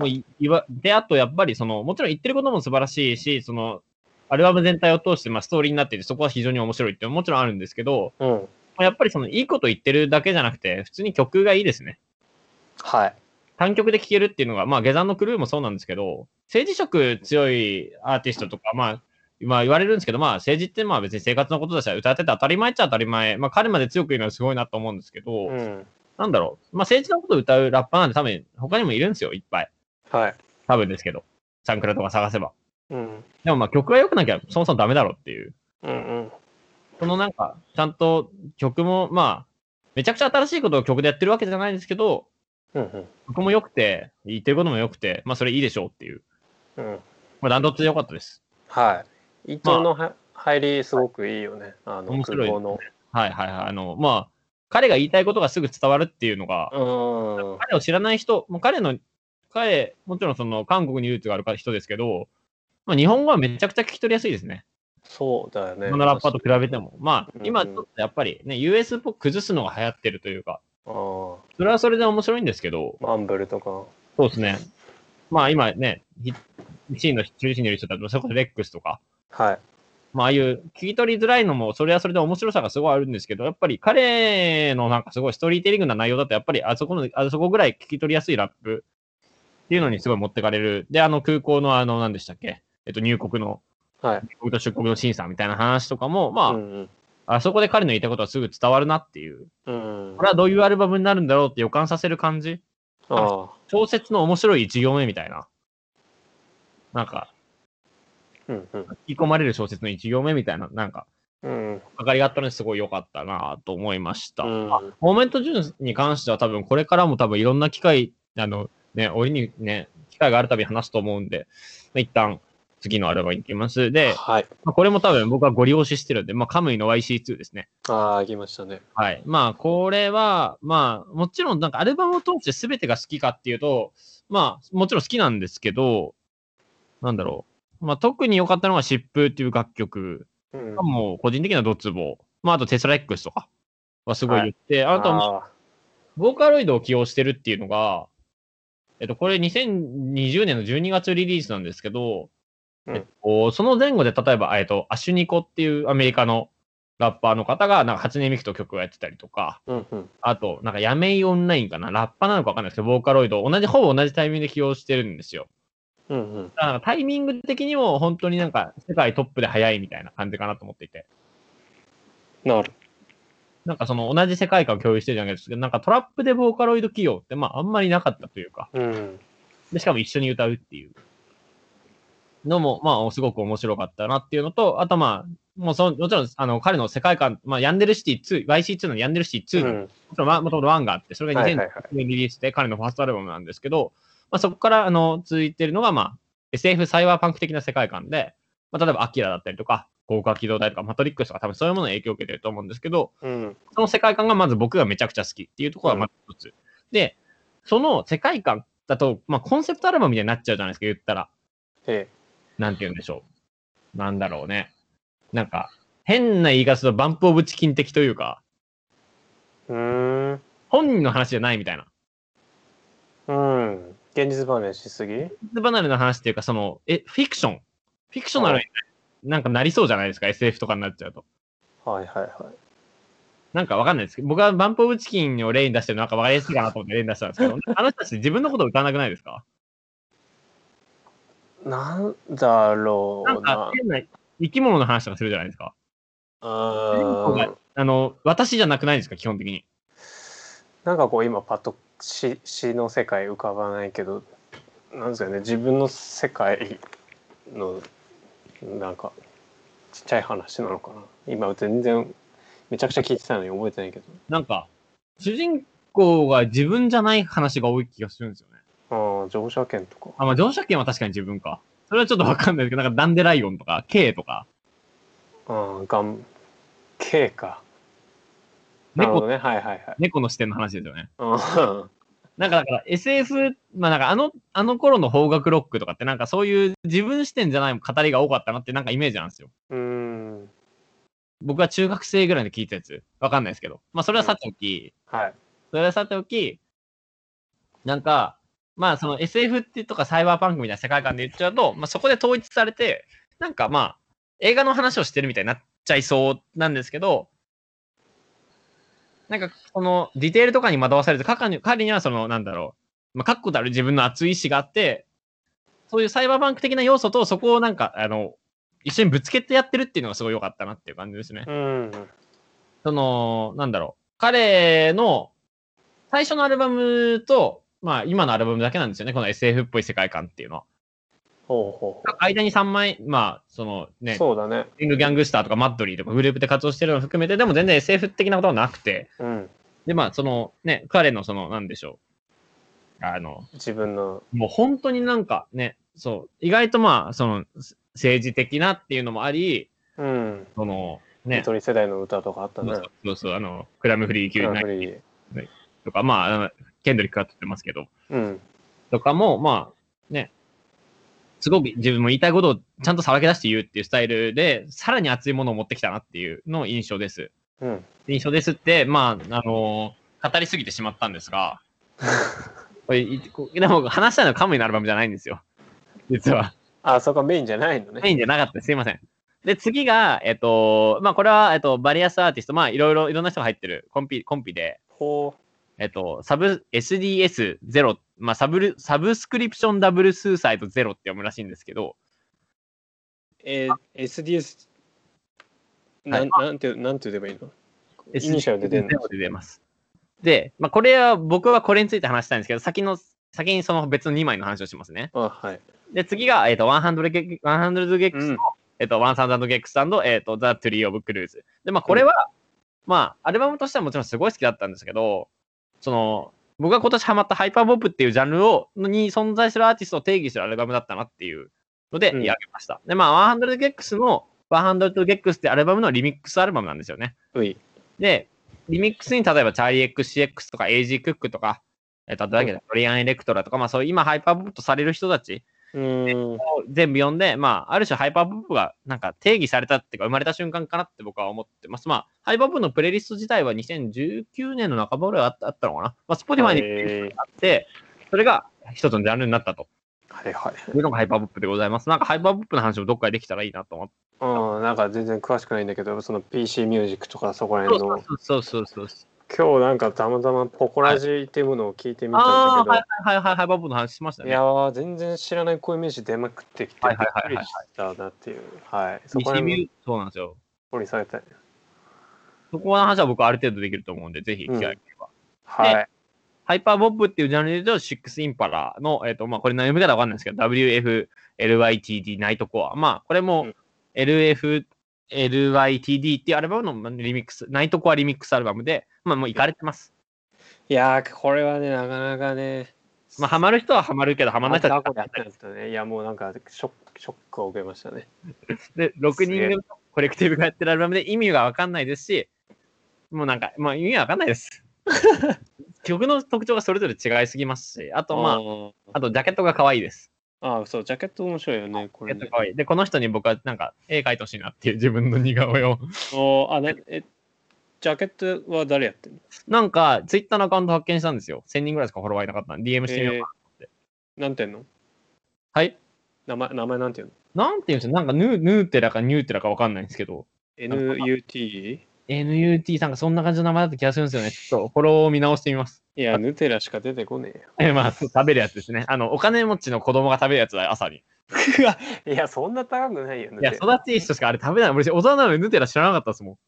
うい、いわ、で、あとやっぱりその、もちろん言ってることも素晴らしいし、その、アルバム全体を通して、まあ、ストーリーになっていて、そこは非常に面白いってもちろんあるんですけど、うん。まあやっぱりその、いいこと言ってるだけじゃなくて、普通に曲がいいですね。はい。単曲で聴けるっていうのが、まあ、下山のクルーもそうなんですけど、政治色強いアーティストとか、まあ、まあ言われるんですけど、まあ政治ってまあ別に生活のことだし、歌ってて当たり前っちゃ当たり前。まあ彼まで強く言うのはすごいなと思うんですけど、うん。なんだろう。まあ政治のことを歌うラッパーなんて多分他にもいるんですよ、いっぱい。はい。多分ですけど。サンクラとか探せば。うん。でもまあ曲が良くなきゃそもそもダメだろうっていう。うんうん。そのなんか、ちゃんと曲もまあ、めちゃくちゃ新しいことを曲でやってるわけじゃないんですけど、うんうん。曲も良くて、言ってることも良くて、まあそれいいでしょうっていう。うん。まあダントツで良かったです。はい。伊藤のは、入りすごくいいよね。あの面白い。はいはいはい。あの、まあ、彼が言いたいことがすぐ伝わるっていうのが、うん。彼を知らない人、もう彼の、彼、もちろんその韓国にルーツがある人ですけど、まあ、日本語はめちゃくちゃ聞き取りやすいですね。そうだよね。このラッパーと比べても。まあう、ん今ちょっとやっぱりね、US っぽく崩すのが流行ってるというか、あそれはそれで面白いんですけど、あ。マンブルとか。そうですね。まあ今ね、ひシーンの中心にいる人だと、それこそレックスとか、はい。まあああいう聞き取りづらいのも、それはそれで面白さがすごいあるんですけど、やっぱり彼のなんかすごいストーリーテリングな内容だと、やっぱりあそこの、あそこぐらい聞き取りやすいラップっていうのにすごい持ってかれる。で、あの空港のあの、何でしたっけ？えっと、入国の、はい。と出国の審査みたいな話とかも、まあ、うんあそこで彼の言いたいことはすぐ伝わるなっていう。うん。うんこ。れはどういうアルバムになるんだろうって予感させる感じ？ああ。小説の面白い一行目みたいな。なんか、うんうん。引き込まれる小説の一行目みたいな、なんか、うん。かかりがあったのですごい良かったなと思いました。うんモーメントジューンに関しては多分これからも多分いろんな機会、あの、ね、折にね、機会があるたび話すと思うんで、まあ一旦次のアルバムに行きます。で、はい。まあ、これも多分僕はご利用ししてるんで、まあ、カムイの YC2 ですね。ああ、行きましたね。はい。まあ、これは、まあ、もちろんなんかアルバムを通して全てが好きかっていうと、まあ、もちろん好きなんですけど、なんだろう。まあ、特に良かったのが疾風っていう楽曲うんがもう個人的なドツボ。まあ、あとテスラ X とか。はすごい言って、あとはあボーカロイドを起用してるっていうのが、えっと、これ2020年の12月リリースなんですけど、うんえっと、その前後で例えば、えっと、アシュニコっていうアメリカのラッパーの方が、なんか初音ミクと曲をやってたりとか、うんうん。あと、なんかやめいオンラインかな、ラッパなのかわかんないですけど、ボーカロイドを同じ、ほぼ同じタイミングで起用してるんですよ。うんうん。だからタイミング的にも本当になんか世界トップで速いみたいな感じかなと思っていて。なる。なんかその同じ世界観を共有してるじゃないですけど、なんかトラップでボーカロイド企業ってまああんまりなかったというか、うん。で、しかも一緒に歌うっていうのも、まあすごく面白かったなっていうのと、あとまあ、もうその、もちろん、あの、彼の世界観、まあ、ヤンデルシティ2、YC2 のヤンデルシティ2の、もうん。ちろん、まあもともと1があって、それが2000はいはいはい。年リリースで彼のファーストアルバムなんですけど、まあ、そこから、あの、続いてるのが、まあ、SF サイバーパンク的な世界観で、まあ、例えば、アキラだったりとか、豪華機動隊とか、マトリックスとか、多分そういうものに影響を受けてると思うんですけど、うん。その世界観がまず僕がめちゃくちゃ好きっていうところがまず一つ。で、その世界観だと、まあ、コンセプトアルバムみたいになっちゃうじゃないですか、言ったら。えなんて言うんでしょう。なんだろうね。なんか、変な言い方すると、バンプオブチキン的というか、え。うーん。本人の話じゃないみたいな。うん。現実離れしすぎ？現実離れの話っていうか、その、え、フィクション？フィクショナルになんかなりそうじゃないですか、SF とかになっちゃうと。はいはいはい。なんかわかんないですけど、僕はバンプオブチキンを例に出してるのなんかわかりやすいかなと思って例に出したんですけど、あの人たち自分のことを歌わなくないですか？なんだろなんうなか。変な生き物の話とかするじゃないですか。うーん。あの、私じゃなくないですか、基本的に。なんかこう今パッと詩詩の世界浮かばないけどなんですかね自分の世界のなんかちっちゃい話なのかな今全然めちゃくちゃ聞いてたのに覚えてないけどなんか、主人公が自分じゃない話が多い気がするんですよね。乗車券とか。あ、まあ、乗車券は確かに自分か。それはちょっとわかんないけど、なんかダンデライオンとか、K とか、ああがん K か。猫、どね。はいはいはい。猫の視点の話ですよね。うん。なんかだから SF、まあなんかあの、あの頃の邦楽ロックとかってなんかそういう自分視点じゃない語りが多かったなってなんかイメージなんですよ。うーん。僕は中学生ぐらいで聞いたやつ。わかんないですけど。まあそれはさておき、はい。それはさておき、なんか、まあその SF ってとかサイバーパンクみたいな世界観で言っちゃうと、まあそこで統一されて、なんかまあ映画の話をしてるみたいになっちゃいそうなんですけど、なんかこのディテールとかに惑わされて、彼にはそのなんだろう、まあ確固たる自分の熱い意志があって、そういうサイバーパンク的な要素とそこをなんかあの、一緒にぶつけてやってるっていうのがすごい良かったなっていう感じですね。うんその、なんだろう。彼の最初のアルバムと、まあ今のアルバムだけなんですよね。この SF っぽい世界観っていうのは。ほうほう。間に3枚、まあ、そのね、そうだね。リングギャングスターとかマッドリーとかグループで活動してるのを含めて、でも全然 SF 的なことはなくて、うん。で、まあ、そのね、彼のその、なんでしょう。あの、自分の。もう本当になんかね、そう、意外とまあ、その、政治的なっていうのもあり、うん。その、ね、ゆとり世代の歌とかあったね。そうそうそう、あの、クラムフリー級グランナイプリとか、まあケンドリックが撮ってますけど、うんとかも、まあ、ね、すごく自分も言いたいことをちゃんとさらけ出して言うっていうスタイルで、さらに熱いものを持ってきたなっていうの印象です。うん印象ですって、まあ、あのー語りすぎてしまったんですが、でも話したいのはカムイのアルバムじゃないんですよ。実は。あそこメインじゃないのねメインじゃなかったです。すいません。で、次が、えっと、まあ、これは、えっと、 various artist、まあ、いろいろ、いろんな人が入ってるコンピ、コンピで、ほえっと、サブ、SDS0、まあ、サブル、 subscription double suicide 0って読むらしいんですけど、うえー SDS なはい。んなんてなんて言えばいいの？イニシャルで出るの？0で出ます。で、まあ、これは、僕はこれについて話したいんですけど、先の、先にその別の2枚の話をしますね。あはい。で、次が、えっと、100 ge 100 gecs うん。と、えっと、1000 gecs えっと、 the Tree of Clues。で、まあ、これは、まあ、アルバムとしてはもちろんすごい好きだったんですけど、その、僕が今年ハマったハイパーポップっていうジャンルを、に存在するアーティストを定義するアルバムだったなっていうので、うんやげました。で、まあ、100 gecs の、100 gecs ってアルバムのリミックスアルバムなんですよね。で、リミックスに例えばチャーリー XCX とか AG クックとか、えっと、あと Dorian Electra とか、まあそういう今ハイパーポップとされる人たちうん。全部呼んで、まあ、ある種ハイパーポップがなんか定義されたっていうか、生まれた瞬間かなって僕は思ってます。まあ、ハイパーポップのプレイリスト自体は2019年の半ばぐらいあったあったのかな。まあ、Spotify にえあって、それが一つのジャンルになったとはいはい。いうのがハイパーポップでございます。なんかハイパーポップの話もどっかでできたらいいなと思って。うん、なんか全然詳しくないんだけど、その PC ミュージックとかそこら辺の、そうそうそうそう。今日なんかたまたまポコラジっていうものを聞いてみたんああー、だはいはいはいはい、ハイパーポップの話しましたけど、ね。いやー、全然知らないこういう名詞出まくってきて、びっはいはいはいはいくりしたなっていう。はい。そこそうなんですよ。掘り下げたい。そこの話は僕はある程度できると思うんで、ぜひ機会があれば。はい。ハイパーボップっていうジャンルで言うと、シックスインパラの、えっ、と、まあ、これ何読み方わかんないですけど、WFLYTD ナイトコア。まあ、これもうん LF、LYTD っていうアルバムのまあリミックス、ナイトコアリミックスアルバムで、まあ、もう行かれてます。いやー、これはね、なかなかね、まあ、ハマる人はハマるけど、ハマらない人はあこれやってないですよね。いや、もうなんかショック、ショックを受けましたね。で、6人組のコレクティブがやってるアルバムで意味がわかんないですし、もうなんか、まあ、意味がわかんないです。曲の特徴がそれぞれ違いすぎますし、あと、まあ、ああと、ジャケットが可愛いです。あー、そう、ジャケット面白いよね、これね。で、この人に僕はなんか、絵描いてほしいなっていう自分の似顔絵を。おーあ、ね、え、ジャケットは誰やってんの？なんか、ツイッターのアカウント発見したんですよ。1000人ぐらいしかフォロワーいなかったんで、DM してみようかな。なんていうの？はい？名前、名前なんていうの？なんて言うんですよ。なんかヌー、ヌーテラかニューテラかわかんないんですけど、?NUT? NUT さんがそんな感じの名前だった気がするんですよね。ちょっとフォローを見直してみます。いや、ヌテラしか出てこねえよ。え、まあ、食べるやつですね。あの、お金持ちの子供が食べるやつだ、朝に。いや、そんな高くないよ、ヌいや。育ちいい人しかあれ食べない。俺、大人なのにヌテラ知らなかったですも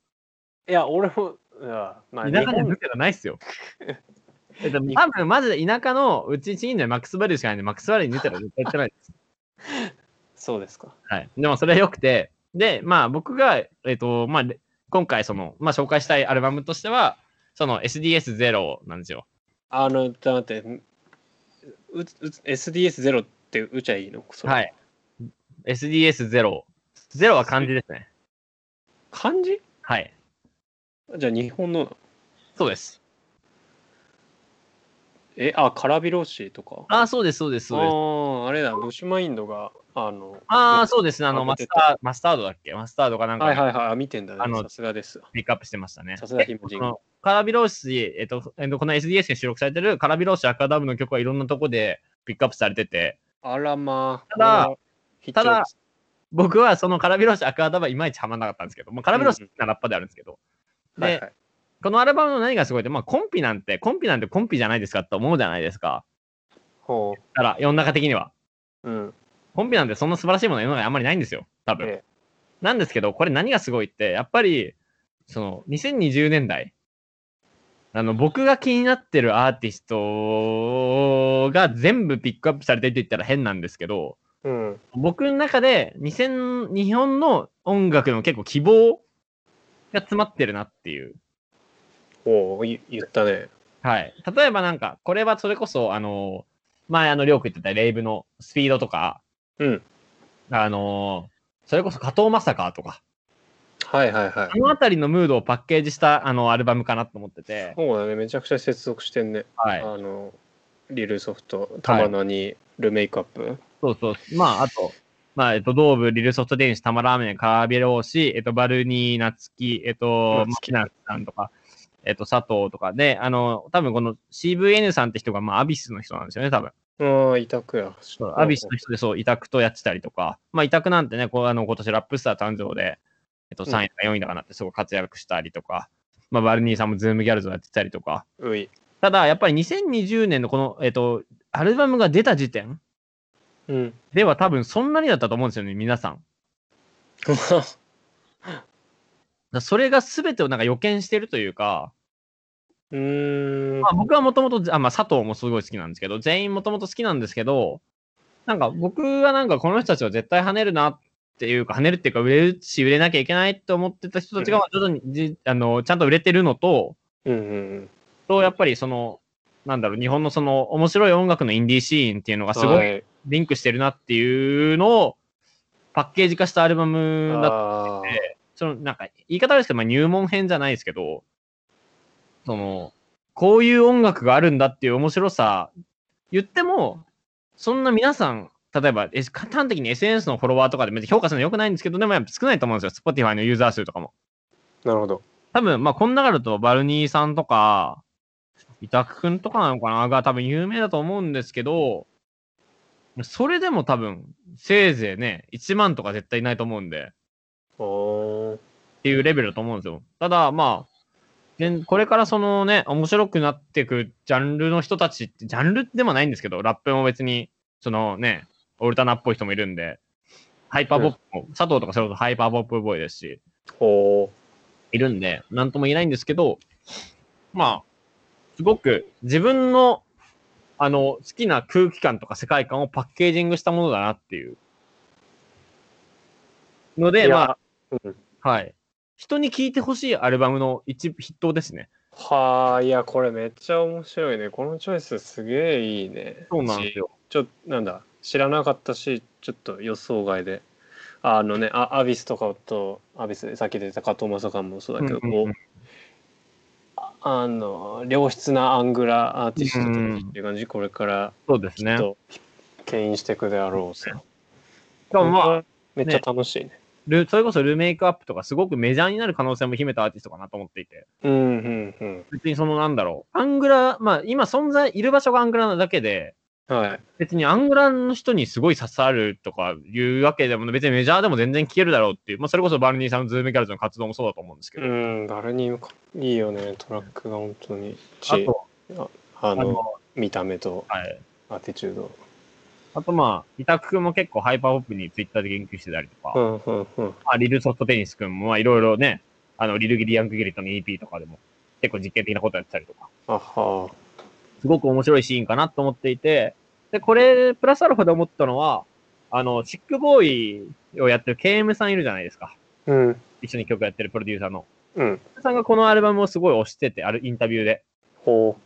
いや、俺も、いやまあ、田舎にヌテラないっすよ。えっと、多分マジで田舎のうちチームでマックスバリューしかないんで、マックスバリューにヌテラ絶対やってないです。そうですか。はい。でもそれは良くて、で、まあ僕が、えっ、と、まあれ今回その、まあ紹介したいアルバムとしては、その SDS0 なんですよ。あの、ちょっと待って、うう SDS0 って打ちゃいいの？はい。SDS0。0は漢字ですね。漢字？はい。じゃあ日本の、そうです。え、あ、カラビロッシーとか？ああ、そうです、そうです、そうです。ああ、あれだ、ブッシュマインドが、あの、ああ、そうですね。あの、あマスター、マスタードだっけ？マスタードかなんか、はいはいはい、あ見てんだね。あのさすがです。ピックアップしてましたね。さすがヒムジンカラビローシ、えっと、えっとこの SDS に収録されてるカラビローシアカダムの曲はいろんなとこでピックアップされてて、あらまあ。ただただ僕はそのカラビローシアダムはいまいちハマんなかったんですけど、まあ、カラビローシラッパであるんですけど、で、はいはいこのアルバムの何がすごいって、まあ、コンピなんて、コンピなんてコンピじゃないですかって思うじゃないですか。ほだから、世の中的には。う。うん。コンピなんてそんな素晴らしいものは世の中にあんまりないんですよ。多分。ええなんですけど、これ何がすごいって、やっぱり、その、2020年代、あの、僕が気になってるアーティストが全部ピックアップされてるって言ったら変なんですけど、うん。僕の中で2000、日本の音楽の結構希望が詰まってるなっていう。ほう、い言ったね。はい。例えばなんか、これはそれこそ、あの、前あの、りょうく言ってたレイブのスピードとか、うん。あの、それこそ加藤正香とか、はいはいはいあ。のあたりのムードをパッケージしたあのアルバムかなと思ってて、そうだね、めちゃくちゃ接続してんね。はい。あの、リルソフト、たまなに、ルメイクアップ。そうそう。まあ、あと、まあ、えっと、ドーブ、リルソフト電子、タマラーメン、カービローシ、えっと、バルニー、ナツキ、えっと、マ夏希キナさんとか、えっと、佐藤とかで、あの、多分この CVN さんって人が、まあ、アビスの人なんですよね、多分。ああ、委託や。そうアビスの人でそう、委託とやってたりとか、まあ、委託なんてね、こうあの今年ラップスター誕生で、えっと、うん3位とか4位とかなってすごい活躍したりとか、まあ、バルニーさんもズームギャルズをやってたりとか、うい。ただ、やっぱり2020年のこの、えっと、アルバムが出た時点うん。では多分そんなにだったと思うんですよね、皆さん。それが全てをなんか予見してるというか、うーんま。あ、僕はもともと、あまあ、佐藤もすごい好きなんですけど、全員もともと好きなんですけど、なんか僕はなんかこの人たちは絶対跳ねるなっていうか、跳ねるっていうか、売れるし、売れなきゃいけないって思ってた人たちが、徐々にじあのちゃんと売れてるのと、うんうんと、やっぱりその、なんだろう、日本のその面白い音楽のインディーシーンっていうのがうん。すごいはい。リンクしてるなっていうのを、パッケージ化したアルバムだあーそのなんか言い方ですけど、まあ、入門編じゃないですけど、その、こういう音楽があるんだっていう面白さ、言っても、そんな皆さん、例えば、え端的に SNS のフォロワーとかでめっちゃ評価するの良くないんですけど、でもやっぱ少ないと思うんですよ。Spotify のユーザー数とかも。なるほど。多分、まあ、この中だとバルニーさんとか、委託くんとかなのかな？が多分有名だと思うんですけど、それでも多分、せいぜいね、1万とか絶対いないと思うんで、っていうレベルだと思うんですよ。ただ、まあ、でこれからそのね、面白くなっていくジャンルの人たちって、ジャンルでもないんですけど、ラップも別に、そのね、オルタナっぽい人もいるんで、ハイパーポップも、 Satoh とかそれこそ hyperpop boy ですし、おーいるんで、なんとも言えないんですけど、まあ、すごく自分の、あの、好きな空気感とか世界観をパッケージングしたものだなっていう。ので、まあ、うんはい。人に聴いてほしいアルバムの一筆頭ですね。はあ、いや、これめっちゃ面白いね。このチョイスすげえいいね。そうなんですよ。ちょなんだ、知らなかったし、ちょっと予想外で。あのね、あアビスとかと、アビスでさっき出た加藤正さんもそうだけど、うああの、良質なアングラアーティストっていう感じ、これからそうですね。きっと牽引していくであろうさ。しかもまあ、めっちゃ楽しいね。ルそれこそルメイクアップとかすごくメジャーになる可能性も秘めたアーティストかなと思っていて。うん、うん、うん。別にそのなんだろう。アングラ、まあ今存在、いる場所がアングラなだけで、はい。別にアングラの人にすごい刺さるとかいうわけでも、別にメジャーでも全然聞けるだろうっていう、まあそれこそ valknee さんの Zoomgals の活動もそうだと思うんですけど。うん、バルニーいいよね、トラックが本当に。あと、あの、見た目とはい。アティチュード。あとまあ、 itaq くんも結構ハイパーポップにツイッターで言及してたりとか、うん、うん、うん。まあ、 lilsoft tennis くんもまあいろいろね、あの、リルギリヤングゲリットの EP とかでも結構実験的なことやってたりとか、あはすごく面白いシーンかなと思っていて、で、これ、プラスアルファで思ったのは、あの、シックボーイをやってる KM さんいるじゃないですか。うん、一緒に曲やってるプロデューサーの。うん。さんがこのアルバムをすごい推してて、あるインタビューで。ほ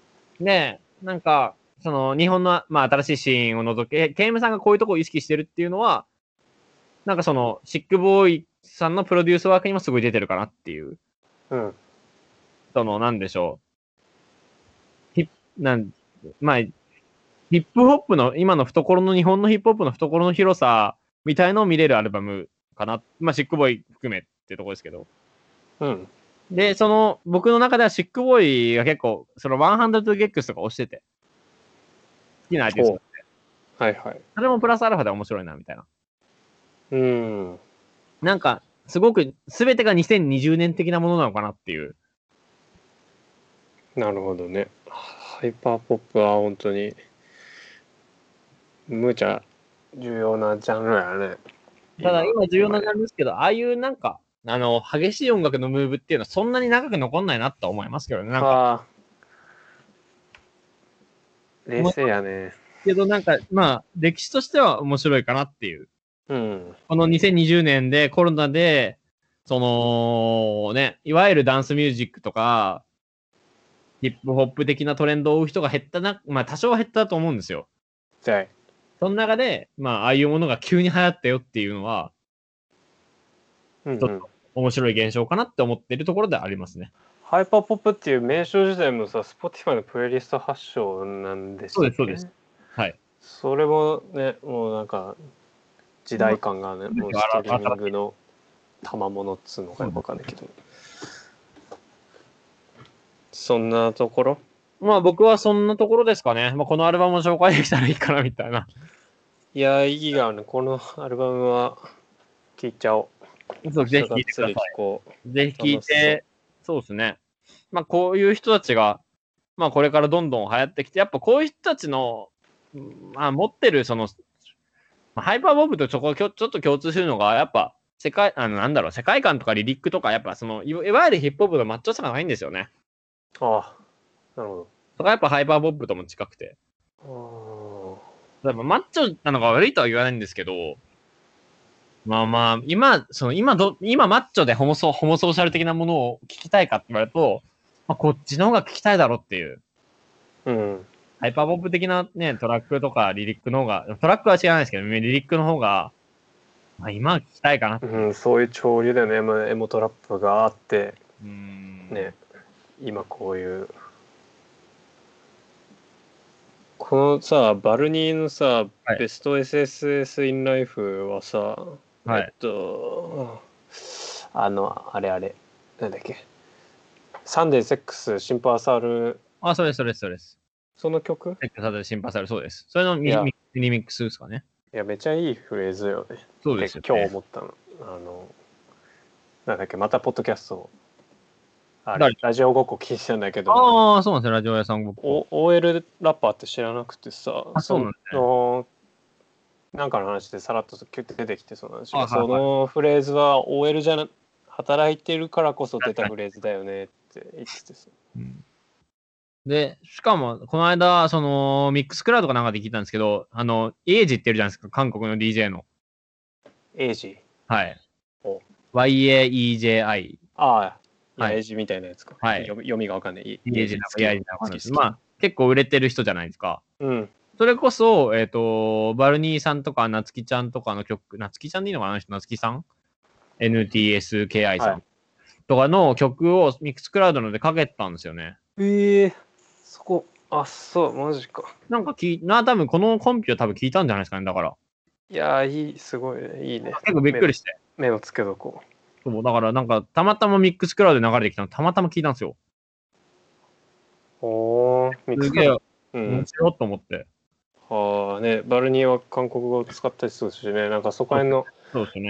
で、なんか、その日本の、まあ、新しいシーンを除け、ケイムさんがこういうとこを意識してるっていうのは、なんかその、シックボーイさんのプロデュースワークにもすごい出てるかなっていう、う。うん。その、なんでしょう。なん、まあ、ヒップホップの、今の懐の、日本のヒップホップの懐の広さみたいのを見れるアルバムかな。まあ、シックボーイ含めってとこですけど。うん。で、その、僕の中ではシックボーイが結構、その、100ゲックスとか押してて、好きなアーティスト。はいはい。それもプラスアルファで面白いな、みたいな。うん。なんか、すごく、すべてが2020年的なものなのかなっていう。なるほどね。ハイパーポップは本当に、むちゃ重要なジャンルやね。ただ、今重要なジャンルですけど、ああいうなんか、あの、激しい音楽のムーブっていうのはそんなに長く残んないなとは思いますけどね。なんか。冷静やね。けどなんか、まあ、歴史としては面白いかなっていう。うん。この2020年でコロナで、その、ね、いわゆるダンスミュージックとか、ヒップホップ的なトレンドを追う人が減ったな、まあ多少は減ったと思うんですよ。じゃその中で、まあ、ああいうものが急に流行ったよっていうのは、うんちょっと面白い現象かなって思ってるところではありますね。ハイパーポップっていう名称自体もさ、Spotify のプレイリスト発祥なんですそうですそうです。はい。それもね、もうなんか、時代感がね、んもうストリーミングの賜物っつうのかよくわかんないけど。そんなところ？まあ僕はそんなところですかね。まあこのアルバムを紹介できたらいいかなみたいな。いや、意義があるね。このアルバムは聴いちゃおう。そう、ぜひ聴いてください。ぜひ聴いて、そうですね。まあこういう人たちが、まあこれからどんどん流行ってきて、やっぱこういう人たちの、うんまあ持ってるその、まあハイパーボブとちょこちょっと共通するのが、やっぱ世界、あのなんだろう、世界観とかリリックとか、やっぱその、いわいわゆるヒップホップのマッチョさがないんですよね。う。ああ、なるほそこはやっぱハイパーボブとも近くて。ど。例えばマッチョなのが悪いとは言わないんですけど、まあまあ、今、その今ど、今マッチョでホモソホモソーシャル的なものを聞きたいかって言われると、まあ、こっちの方が聞きたいだろっていう。うん。ハイパーポップ的なね、トラックとかリリックの方が、トラックは知らないですけど、リリックの方が、まあ今は聞きたいかな。うん、そういう潮流だよね。まあエモトラップがあって、うーん。ね、今こういう、ここのさ、バルニーのさ、はいベスト SSS in Life はさ、はいえっと、あの、あれあれ、なんだっけ、サンデーセックス、シンパーサル、あ、そうです、そうです、そうです。その曲？セックサで心配される、そうです。それのミミリミックスですかね。いや、めちゃいいフレーズよね。そうですよ、ね。今日思ったの。あの、なんだっけ、またポッドキャスト、あれ誰ラジオごっこ聞いてたんだけど、ああ、そうなんですよ、ラジオ屋さん僕。お OL ラッパーって知らなくてさ、あそうなんだねそのなんかの話でさらっとキュッて出てきてそうなんですよ。はいはいはいそのフレーズは OL じゃな働いてるからこそ出たフレーズだよねって言っててさ。うんで、しかも、この間、その、ミックスクラウドかなんかで聞いたんですけど、あの、エイジっているじゃないですか、韓国の DJ の。エイジ？はいお。YAEJI。ああ、はいエイジみたいなやつか。はい読み読みがわかんない。エイジな好きまあ、結構売れてる人じゃないですか。うん。それこそ、えっ、と、バルニーさんとか、なつきちゃんとかの曲、なつきちゃんでいいのかなあの人、なつきさん ?NTSKI さん、はいとかの曲をミックスクラウドのでかけたんですよね。ええそこ、あ、そう、マジか。なんか聞いな、多分このコンピを多分聞いたんじゃないですかね、だから。いやー、いい、すごいね、いいね。結構びっくりして。目をつけとこそうだからなんか、たまたまミックスクラウドで流れてきたの、たまたま聞いたんですよ。う。おー、ミックすげえ、スう面ん。白いと思って。はあね、バルニーは韓国語を使ったりするしね、なんかそこら辺の。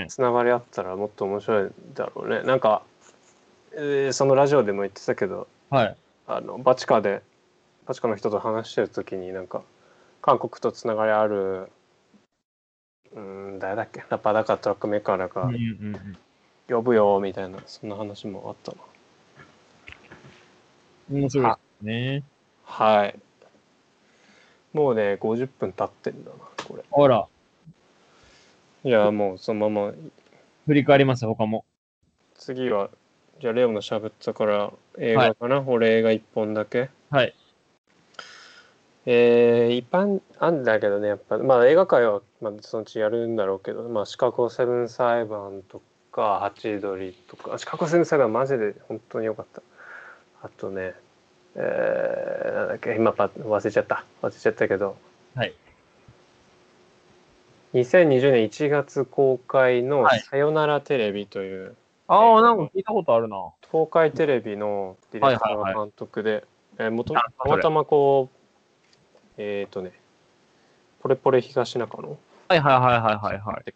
つながりあったらもっと面白いだろうね。なんか、えーそのラジオでも言ってたけど、はい。あのバチカで、バチカの人と話してる時になんか、韓国とつながりある、うん、誰だっけ、ラッパーだかトラックメーカーだかうんうんうん呼ぶよみたいな、そんな話もあったな。面白いですね。はい。もうね、50分経ってんだな、これ。ほら、いや、もうそのまま振り返ります、他も。次はじゃあレオのしゃべったから映画かな、俺映画1本だけ？はい。えー、一般あんだけどねやっぱまあ映画界は、まあ、そのうちやるんだろうけどまあシカゴセブン裁判とかハチドリとか。シカゴセブン裁判マジで本当に良かった。あとねえー、なんだっけ今パッ忘れちゃった。忘れちゃったけど。はい。2020年1月公開のはい「さよならテレビ」という、ああ、なんか聞いたことあるな。東海テレビのディレクターはいはいが監督で、えーもとあたまたまこうえっ、とねポレポレ東中野？はいはいはいはいはいはい。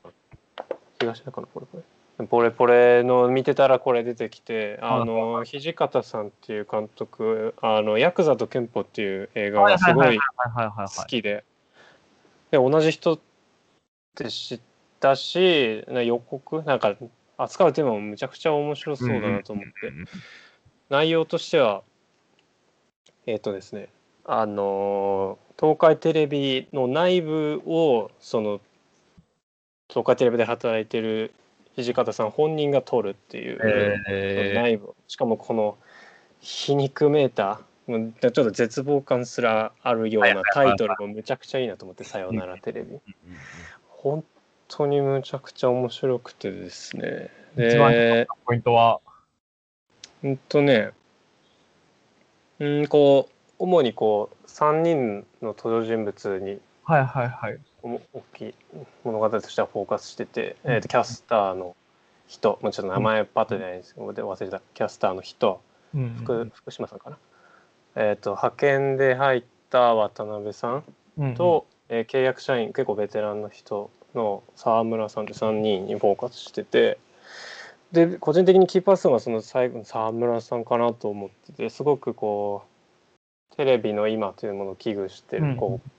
東中野ポレポレポレポレの見てたらこれ出てきてあの土方さんっていう監督あのヤクザと憲法っていう映画がすごい。好きで。で同じ人って知ったしな予告なんか扱うテーマもむちゃくちゃ面白そうだなと思って、内容としてはえっ、とですねあのー東海テレビの内部をその東海テレビで働いてる土方さん本人が撮るっていう、えー、内部しかもこの皮肉めいたもうちょっと絶望感すらあるようなタイトルもむちゃくちゃいいなと思って「さよならテレビ」本当にむちゃくちゃ面白くてですね。一番でポイントは、うんとねうんこう主にこう3人の登場人物にはいはいはい。大きい物語としてはフォーカスしてて、えーとキャスターの人もうちょっと名前パッとじゃないんですけど、で忘れたキャスターの人うん福福島さんかな、えー、と派遣で入った渡辺さんうんと、えー契約社員結構ベテランの人の沢村さんって3人にフォーカスしててで個人的にキーパーソンはその最後の沢村さんかなと思っててすごくこうテレビの今というものを危惧してる、うんこう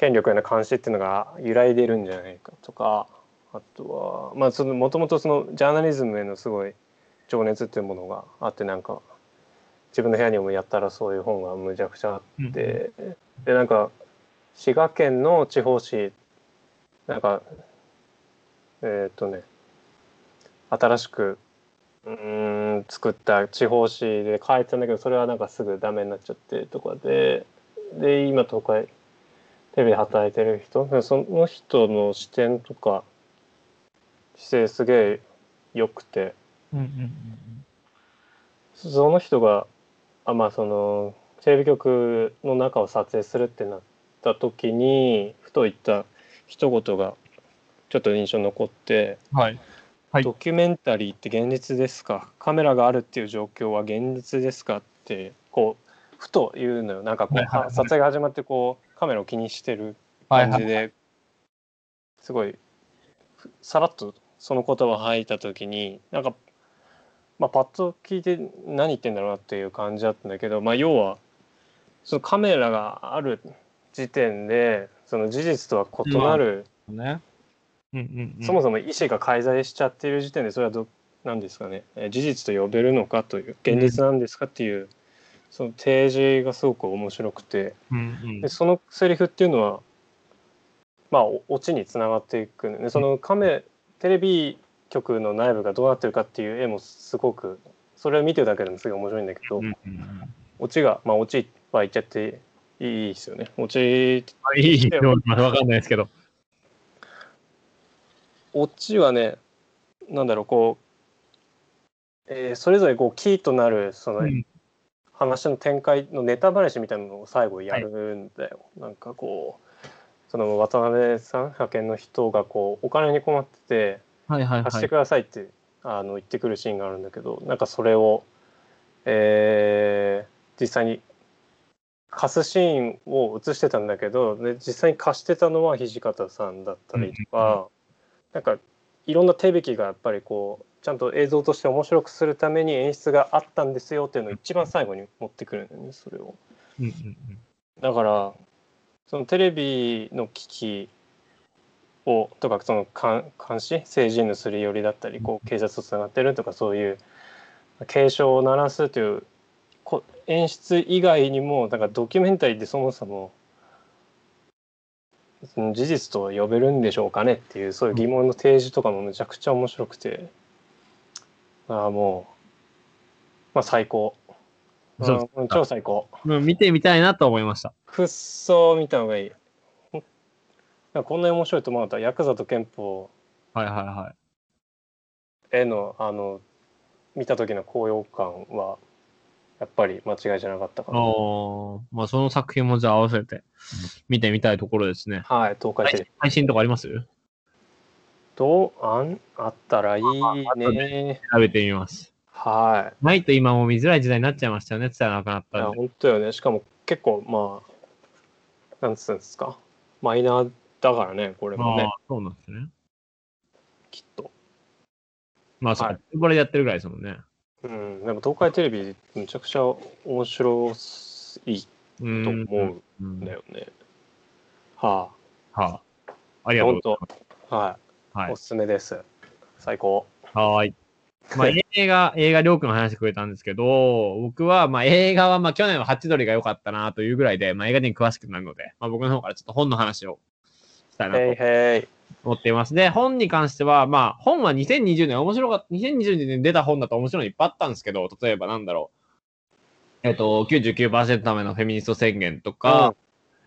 権力への監視っていうのが揺らいでるんじゃないかとかあとはまあそのもともとそのジャーナリズムへのすごい情熱っていうものがあってなんか自分の部屋にもやったらそういう本がむちゃくちゃあって、でなんか滋賀県の地方紙なんかえっ、とね新しくうーん作った地方紙で書いてたんだけどそれはなんかすぐダメになっちゃってとかでで今東海テレビで働いてる人？でその人の視点とか姿勢すげえ良くて。うんうんうんその人があまあそのテレビ局の中を撮影するってなった時にふと言った一言がちょっと印象に残って。はい。はい。ドキュメンタリーって現実ですか？カメラがあるっていう状況は現実ですか？ってこうふと言うのよ。なんかこう、はいはいはい。撮影が始まってこうカメラを気にしてるはい感じで、すごいふさらっとその言葉吐いた時になんか、まあ、パッと聞いて何言ってんだろうなっていう感じだったんだけど、まあ、要はそのカメラがある時点でその事実とは異なる、ね。うんうんうん。そもそも医師が介在しちゃっている時点でそれはど何ですかねえー事実と呼べるのかという現実なんですかっていう、その提示がすごく面白くて。うんうん。でそのセリフっていうのはまあおオチにつながっていくん。でそのカメテレビ局の内部がどうなってるかっていう絵もすごくそれを見てるだけでもすごい面白いんだけど、うんうんうん。オチがまあオチは言っちゃっていいですよね。オチまあい。いよ、まだわかんないですけど。オチはねなんだろうこう、えーそれぞれこうキーとなるその、うん話の展開のネタ話みたいなのを最後やるんだよ、なんかこうその渡辺さん派遣の人がこうお金に困っててはいはいはい。貸してく。ださいって、あの言ってくるシーンがあるんだけどなんかそれを、えー実際に貸すシーンを映してたんだけどで実際に貸してたのは土方さんだったりとか、なんかいろんな手引きがやっぱりこうちゃんと映像として面白くするために演出があったんですよっていうのを一番最後に持ってくるんだよねそれを。だからそのテレビの機器をとかその監監視政治のすり寄りだったりこう警察とつながってるとかそういう警鐘を鳴らすというこ演出以外にもなんかドキュメンタリーってそもそも事実と呼べるんでしょうかねっていうそういう疑問の提示とかもめちゃくちゃ面白くてああもうまあ最高、そうですうん超最高。うん見てみたいなと思いました。くっそ見た方がいい。ほんこんなに面白いと思わなかった。ヤクザと憲法はいはいはい。へのあの見た時の高揚感はやっぱり間違いじゃなかったかな。おーまあその作品もじゃあ合わせて見てみたいところですね。はい、東海テレビ。配信とかあります？どうあんあったらいいね。調べてみます。はないと今もう見づらい時代になっちゃいましたよね。伝えなくなっい。いやたんで。本当よね。しかも結構まあなんつうんですか。マイナーだからね、これもねああ、、そうなんですね。きっと。まあそう、はいこれでやってるぐらいですもんね。うん、でも東海テレビめちゃくちゃ面白いうん。と思ううんだよね。ははあ。あい。りがとう本ございます。当。はい。はいお。すすめです。最高。はーい。まあ、映画、映画、りょうくんが話してくれたんですけど、僕は、まあ、映画は、まあ、去年はハチドリが良かったなというぐらいで、まあ、映画に詳しくなるので、まあ、僕の方からちょっと本の話をしたいなと。思っています。で、本に関しては、まあ、本は2020年面白かった、2020年に出た本だと面白いのいっぱいあったんですけど、例えばなんだろう。えっと、99%のためのフェミニスト宣言とか、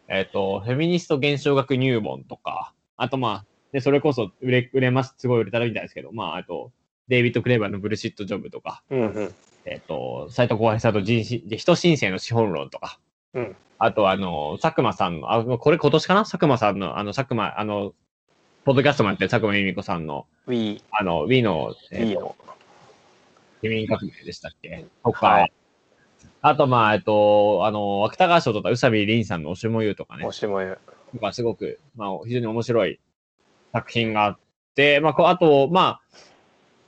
えっと、フェミニスト現象学入門とか、あとまあ、で、それこそ売れ、売れます、すごい売れたみたいですけど、まあ、あと、デイビッド・クレーバーのブルシット・ジョブとか、うんうん。えっと、斎藤浩平さんと人人申請の資本論とか、うん。あと、あの、佐久間さんの、あ、これ今年かな？佐久間さんの、あの、佐久間、あの、ポッドキャストもやってる佐久間由美子さんの、Wii、あの、Wii の、え Wii ーとの。市民革命でしたっけ？とか、はいあと、まあ、えっと、あの、芥川賞とか宇佐美凛さんのおしもゆとかね。お、しもゆ。とかすごく、まあ、非常に面白い作品があって、まあ、こうあと、まあ、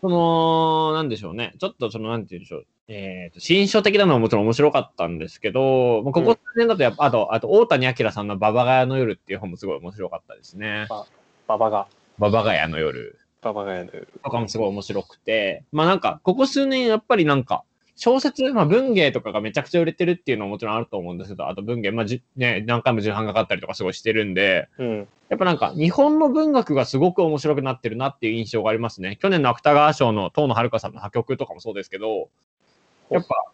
その、なんでしょうね。ちょっとその、なんて言うんでしょう。えっ、と、新書的なのはもちろん面白かったんですけど、まあ、ここ数年だとやっぱ、あと、あと、大谷明さんのババガヤの夜っていう本もすごい面白かったですね。ババが。ババガヤの夜ババがやる。とかもすごい面白くて、まあなんか、ここ数年やっぱりなんか、小説、まあ文芸とかがめちゃくちゃ売れてるっていうのはもちろんあると思うんですけど、あと文芸、まあじね、何回も重版がかったりとかすごいしてるんで、うん。やっぱなんか、日本の文学がすごく面白くなってるなっていう印象がありますね。去年の芥川賞の遠野遥さんの破局とかもそうですけど、やっぱ、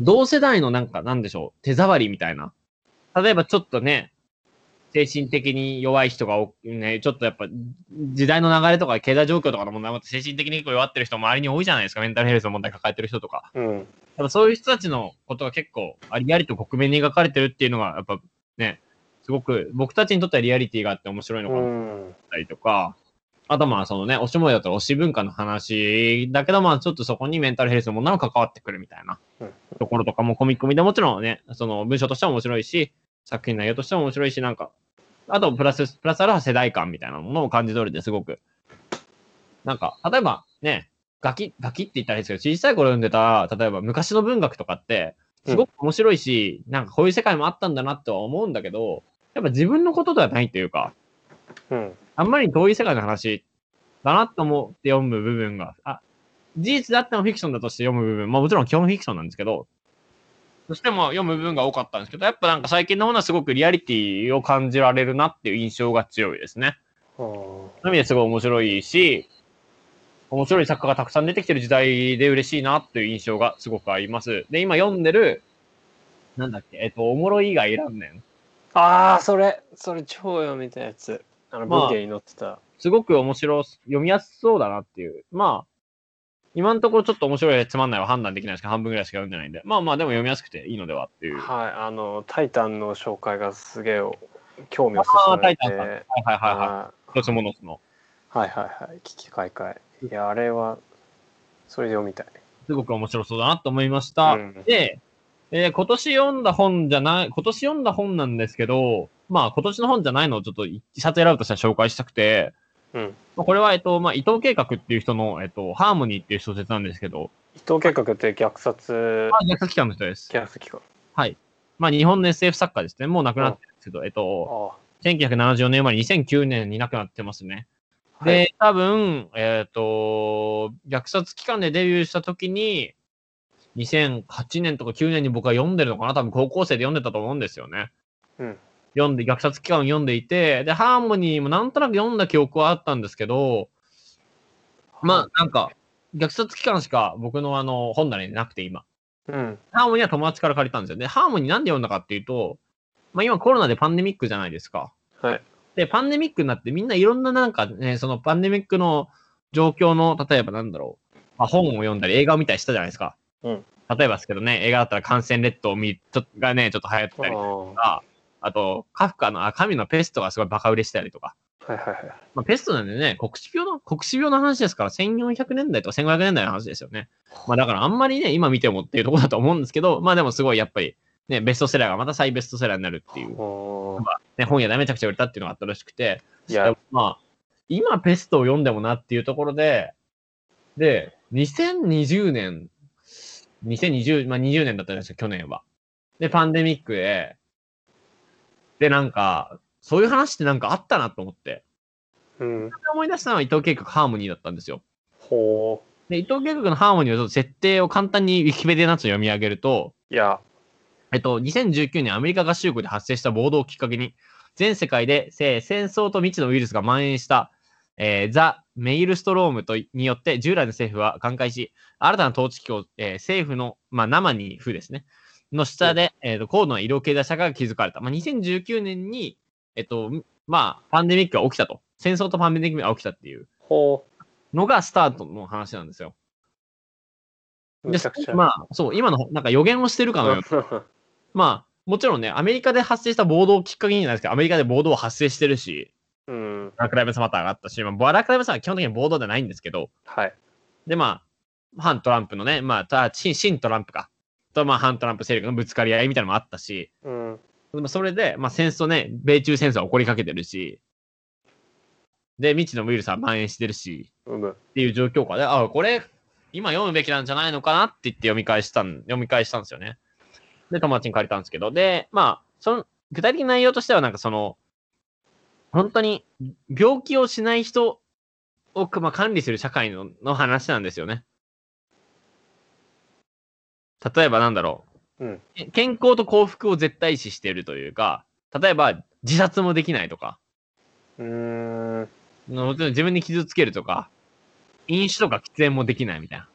同世代のなんか、なんでしょう、手触りみたいな。例えばちょっとね、精神的に弱い人がね、ちょっとやっぱ、時代の流れとか経済状況とかの問題もあって、精神的に結構弱ってる人周りに多いじゃないですか。メンタルヘルスの問題抱えてる人とか。うん。やっぱそういう人たちのことが結構ありありと克明に描かれてるっていうのが、やっぱね、すごく僕たちにとってはリアリティがあって面白いのかうなっん。たりとか、あとまあそのね、推し模様だったら推し文化の話だけど、まあちょっとそこにメンタルヘルスの問題も関わってくるみたいなうんところとかもコミック見でもちろんね、その文章としては面白いし、作品内容としては面白いし、なんか、あとプラス、プラスアルファ世代感みたいなものを感じ取れてすごく、なんか、例えばね、ガキ、ガキって言ったらいいですけど、小さい頃読んでた、例えば昔の文学とかって、すごく面白いし、なんかこういう世界もあったんだなとは思うんだけど、やっぱ自分のことではないっていうか、うん。あんまり遠い世界の話だなと思って読む部分が、あ、事実であってもフィクションだとして読む部分、まあもちろん基本フィクションなんですけど、そしても読む部分が多かったんですけど、やっぱなんか最近のものはすごくリアリティを感じられるなっていう印象が強いですね。あそういう意味ですごい面白いし、面白い作家がたくさん出てきてる時代で嬉しいなっていう印象がすごくあります。で、今読んでる、なんだっけ、えっと、おもろい以外いらんねん。あー、それ、それ超読みたいやつ。あの、まあ文芸に載ってた。すごく面白、読みやすそうだなっていう。まあ、今のところちょっと面白い、つまんないは判断できないですけど、半分ぐらいしか読んでないんで、まあまあでも読みやすくていいのではっていう。はい、あの、タイタンの紹介がすげえ興味をああ、そそられて。タイタンさん。はいはいはいはあい。一つものその。ーはいはいはい。危機開会。いや、あれは、それで読みたい。すごく面白そうだなと思いました。うんで、えー今年読んだ本じゃない、今年読んだ本なんですけど、まあ今年の本じゃないのをちょっと一冊選ぶとしたら紹介したくて、うん。まあこれは、えっと、まあ伊藤計画っていう人の、えっと、ハーモニーっていう小説なんですけど、伊藤計画って虐殺、まあ、逆機関の人です。虐殺機関。はい。まあ日本の SF 作家ですね。もう亡くなってるんですけど、えっと、あ1974年生まれ2009年に亡くなってますね。はい、多分、えっ、と、虐殺期間でデビューした時に、2008年とか9年に僕は読んでるのかな多分高校生で読んでたと思うんですよね。うん。読んで、虐殺期間を読んでいて、で、ハーモニーもなんとなく読んだ記憶はあったんですけど、まあ、なんか、虐殺期間しか僕のあの、本棚になくて今。うん。ハーモニーは友達から借りたんですよ。で、ハーモニーなんで読んだかっていうと、まあ今コロナでパンデミックじゃないですか。はい。で、パンデミックになってみんないろんななんかね、そのパンデミックの状況の、例えばなんだろう、まあ、本を読んだり映画を見たりしたじゃないですか。うん。例えばですけどね、映画だったら感染列島を見、ちょがね、ちょっと流行ってたりとあか、あと、カフカの、あ、神のペストがすごいバカ売れしたりとか。はいはいはい。まあ、ペストなんでね、黒死病の、黒死病の話ですから、1400年代とか1500年代の話ですよね。まあだからあんまりね、今見てもっていうところだと思うんですけど、まあでもすごいやっぱり、ね、ベストセラーがまた再ベストセラーになるっていう、おーね、本屋でめちゃくちゃ売れたっていうのがあったらしくて、いや、まあ、今ペストを読んでもなっていうところで、で、2020年、2020、まあ20年だったんですよ、去年は。で、パンデミックで、で、なんか、そういう話ってなんかあったなと思って。うん。思い出したのは伊藤計画ハーモニーだったんですよ。ほで、伊藤計画のハーモニーの設定を簡単にウィキペディアなど読み上げると、う。いや、えっと、2019年アメリカ合衆国で発生した暴動をきっかけに、全世界でせ戦争と未知のウイルスが蔓延した、えーザ・メイルストロームとによって従来の政府は寛解し、新たな統治機構、えー政府の、まあ、生に府ですね、の下で、えーと高度な医療経済社会が築かれた。まあ、2019年に、えっと、まあ、パンデミックが起きたと。戦争とパンデミックが起きたっていうほのがスタートの話なんですよ。う。で。まあ、そう、今の、なんか予言をしてるかのようなまあ、もちろんね、アメリカで発生した暴動をきっかけになんですけど、アメリカで暴動は発生してるし、うん。ブラックライブズマターがあったし、まあ、ブラックライブズマターは基本的に暴動ではないんですけど、はい。で、まあ、反トランプのね、まあ、新トランプか、と、まあ、反トランプ勢力のぶつかり合いみたいなのもあったし、うん。でもそれで、まあ、戦争ね、米中戦争は起こりかけてるし、で、未知のウイルスは蔓延してるし、うむ。っていう状況下で、あ、これ、今読むべきなんじゃないのかなって言って読み返したん、読み返したんですよね。で、友達に借りたんですけど、で、まあ、その、具体的な内容としては、なんかその、本当に、病気をしない人を、まあ、管理する社会のの話なんですよね。例えばなんだろう。うんけ健康と幸福を絶対視しているというか、例えば自殺もできないとか、うーん。もちろん自分に傷つけるとか、飲酒とか喫煙もできないみたいな。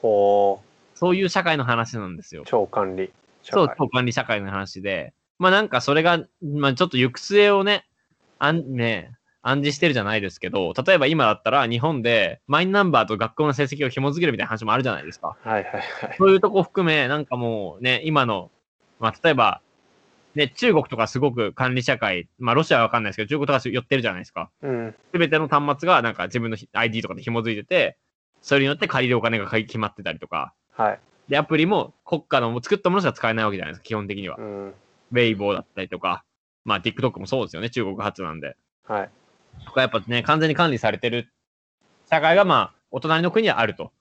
ほそういう社会の話なんですよう。。超管理。社そう、会超管理社会の話で。まあなんかそれが、まあちょっと行く末をね、あん、ね、暗示してるじゃないですけど、例えば今だったら日本でマイナンバーと学校の成績を紐付けるみたいな話もあるじゃないですか。はいはいはい。そういうとこ含め、なんかもうね、今の、まあ例えば、ね、中国とかすごく管理社会、まあロシアはわかんないですけど、中国とか寄ってるじゃないですか。うん。すべての端末がなんか自分の ID とかで紐づいてて、それによって借りるお金が決まってたりとか、はい。で、アプリも国家の作ったものしか使えないわけじゃないですか、基本的にはう。ん。ウェイボーだったりとか、まあ TikTok もそうですよね、中国発なんで。はい。とかやっぱね、完全に管理されてる社会がまあ、お隣の国にはあると。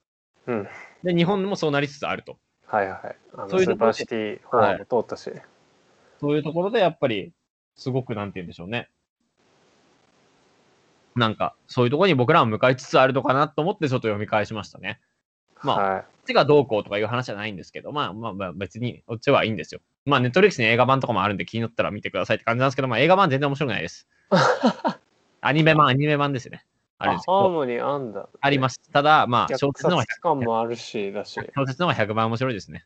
うん。で、日本もそうなりつつあると。はいはい。あのそういうところスーパーシティ法案も通ったし。そういうところでやっぱり、すごくなんて言うんでしょうね。なんか、そういうところに僕らは向かいつつあるのかなと思ってちょっと読み返しましたね。まあはい。こっちがどうこうとかいう話じゃないんですけど、まあまあまあ別にこっちはいいんですよ。まあネットフリックスに映画版とかもあるんで気になったら見てくださいって感じなんですけど、まあ映画版全然面白くないです。アニメ版、アニメ版ですよね。あるんあですハーモニーあんだ。あります。ただ、まあ小虐説の方が殺感もあるし、だし。小説の方が100倍面白いですね。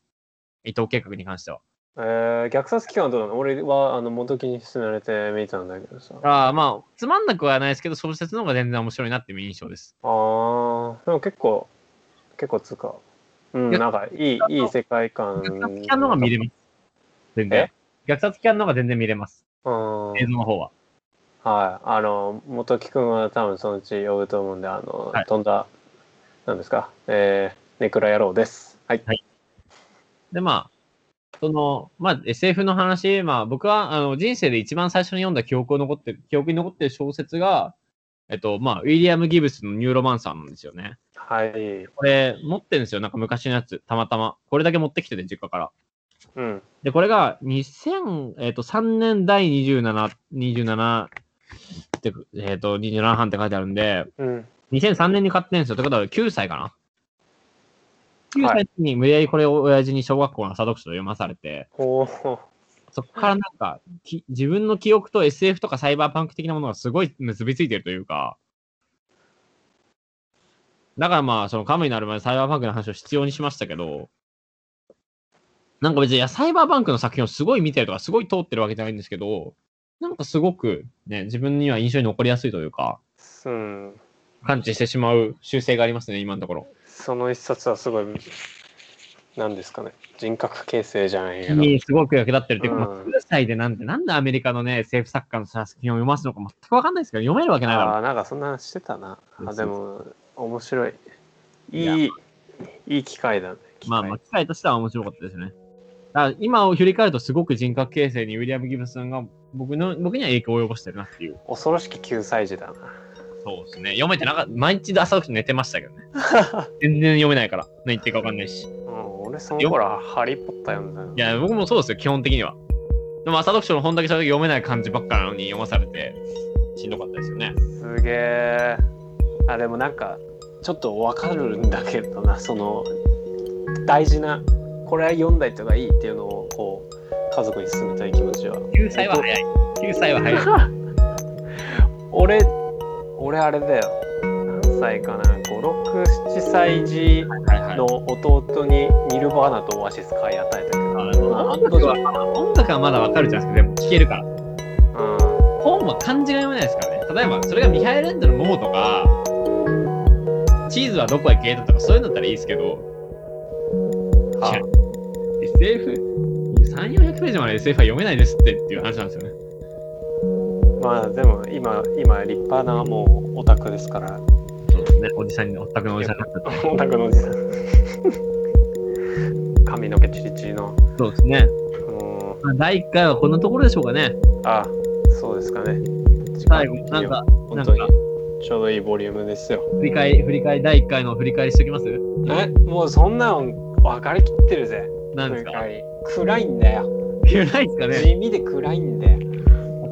伊藤計画に関しては。えー、虐殺期間はどうなの？俺はあの元木に勧められて見たんだけどさ。あああまあ、つまんなくはないですけど、小説の方が全然面白いなっていう印象です。あー、でも結構、結構つうか。うん、なんかいい、いい世界観。虐殺期間の方が見れます。全然。虐殺期間の方が全然見れます。うん。映像の方は。はい。あの、元木くんは多分そのうち呼ぶと思うんで、あの、はい飛んだ、なんですか、えー、ネクラ野郎です。はい。で、まあ、その、まあ、SF の話、まあ、僕は、あの、人生で一番最初に読んだ記憶を残ってる、記憶に残ってる小説が、えっと、まあ、ウィリアム・ギブスのニューロマンサーなんですよね。はい。これ、持ってるんですよ。なんか昔のやつ、たまたま。これだけ持ってきてて、実家から。うん。で、これが2000、えっ、と、3年第27、27って、えっ、と、27半って書いてあるんで、うん。2003年に買ってんですよ。ってことは9歳かな ?9 はい歳に無理やりこれを親父に小学校の朝読書と読まされて、ほう。そこからなんか、き自分の記憶と SF とかサイバーパンク的なものがすごい結びついてるというか、だからまあ、そのカムになる前にサイバーパンクの話を必要にしましたけど、なんか別にいやサイバーパンクの作品をすごい見てるとか、すごい通ってるわけじゃないんですけど、なんかすごくね、自分には印象に残りやすいというか、うん。感知してしまう習性がありますね、今のところ。その一冊はすごい、なんですかね。人格形成じゃないけど。にすごく役立ってるっていうか、うんまあ9歳でなんで、なんでアメリカのね、政府作家の作品を読ますのか全くわかんないですけど、読めるわけないだろう。ああ、なんかそんな話してたな。あ、でも、面白い。いいやい、いい機会だね。まあまあ、機会としては面白かったですね。今を振り返るとすごく人格形成にウィリアム・ギブスさんが僕の、僕には影響を及ぼしてるなっていう。恐ろしき9歳児だな。そうですね。読めてなかった。毎日朝起きて寝てましたけどね。全然読めないから。何言ってるかわかんないし。うん、俺その頃はハリー・ポッター読んだよ。いや、僕もそうですよ、基本的には。でも朝読書の本だけした時読めない漢字ばっかなのに読まされて、しんどかったですよね。すげえ。あ、でもなんか、ちょっとわかるんだけどな、その、大事な、これは読んだ人がいいっていうのを、こう、家族に勧めたい気持ちは。9歳は早い。9歳は早い。俺、俺あれだよ。何歳かな ?5、6、7歳児。の弟にニルバーナとオアシス買い与えたけど、音楽は音楽はまだわかるじゃないですか、でも聴けるから。うん。本は漢字が読めないですからね。例えば、それがミハエル・エンドのモモとか、チーズはどこへ消えたとか、そういうのだったらいいですけど、あ SF、3、400ページまで SF は読めないですってっていう話なんですよね。まあでも今、今立派なもうオタクですから、そうですね、おじさんに、おったくのおじさんになっち。オタクのおじさん。髪の毛チリチリの。そうですね。うんまあ、第1回はこんなところでしょうかね。あ、そうですかね。最後、なんか、本当になんちょうどいいボリュームですよ。振り返り、振り返り、第1回の振り返りしておきますえ、もうそんなの分かりきってるぜ。何ですか振り返り暗いんだよ。いやないですかね地味で暗いんだよ。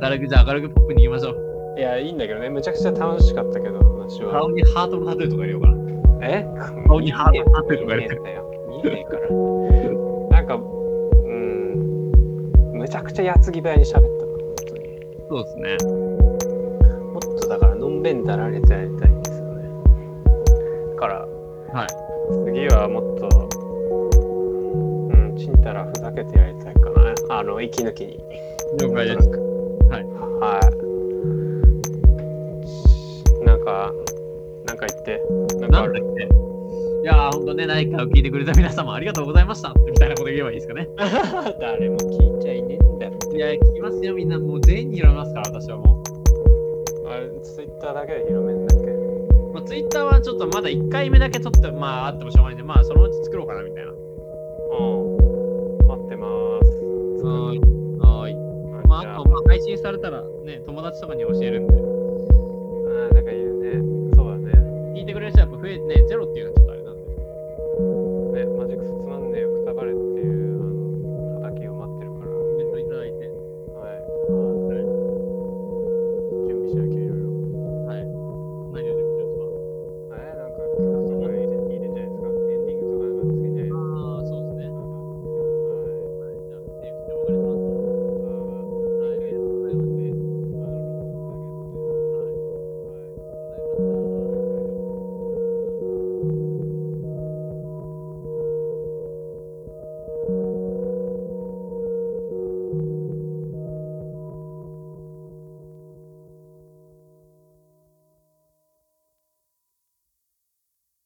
明るく、じゃあ明るくポップに言いましょう。いや、いいんだけどね。むちゃくちゃ楽しかったけど、話は顔。にハートのタトゥーとか入れようかな。え？顔にハートタトゥーとか入れて見えんだよ。見えねえから。なんか、うん、むちゃくちゃ矢継ぎ早に喋ったな、本当に。そうですね。もっとだから、のんべんだられてやりたいんですよね。だから、はい。次はもっと、うん、ちんたらふざけてやりたいかな。あの、息抜きに。了解です。はい。なんか、なんか言って。なんかある？なんだっけいやー、ほんとね、第1回を聞いてくれた皆様ありがとうございましたみたいなこと言えばいいですかね。誰も聞いちゃいねえんだって。いや、聞きますよ、みんな。もう全員に広めますから、私はもあれ、ツイッターだけで広めんだっけ？う。まあ、ツイッターはちょっとまだ1回目だけ撮って、まあ、あってもしょうがないんで、まあ、そのうち作ろうかな、みたいな。うん。ます。はーい。はーい。まあ、あと、まあ、配信されたら、ね、友達とかに教えるんで、あーなんか言うね。そうだね。聞いてくれる人はやっぱ増えてね、ゼロっていうのはちょっとあれなんで。ね、マジックスつまんね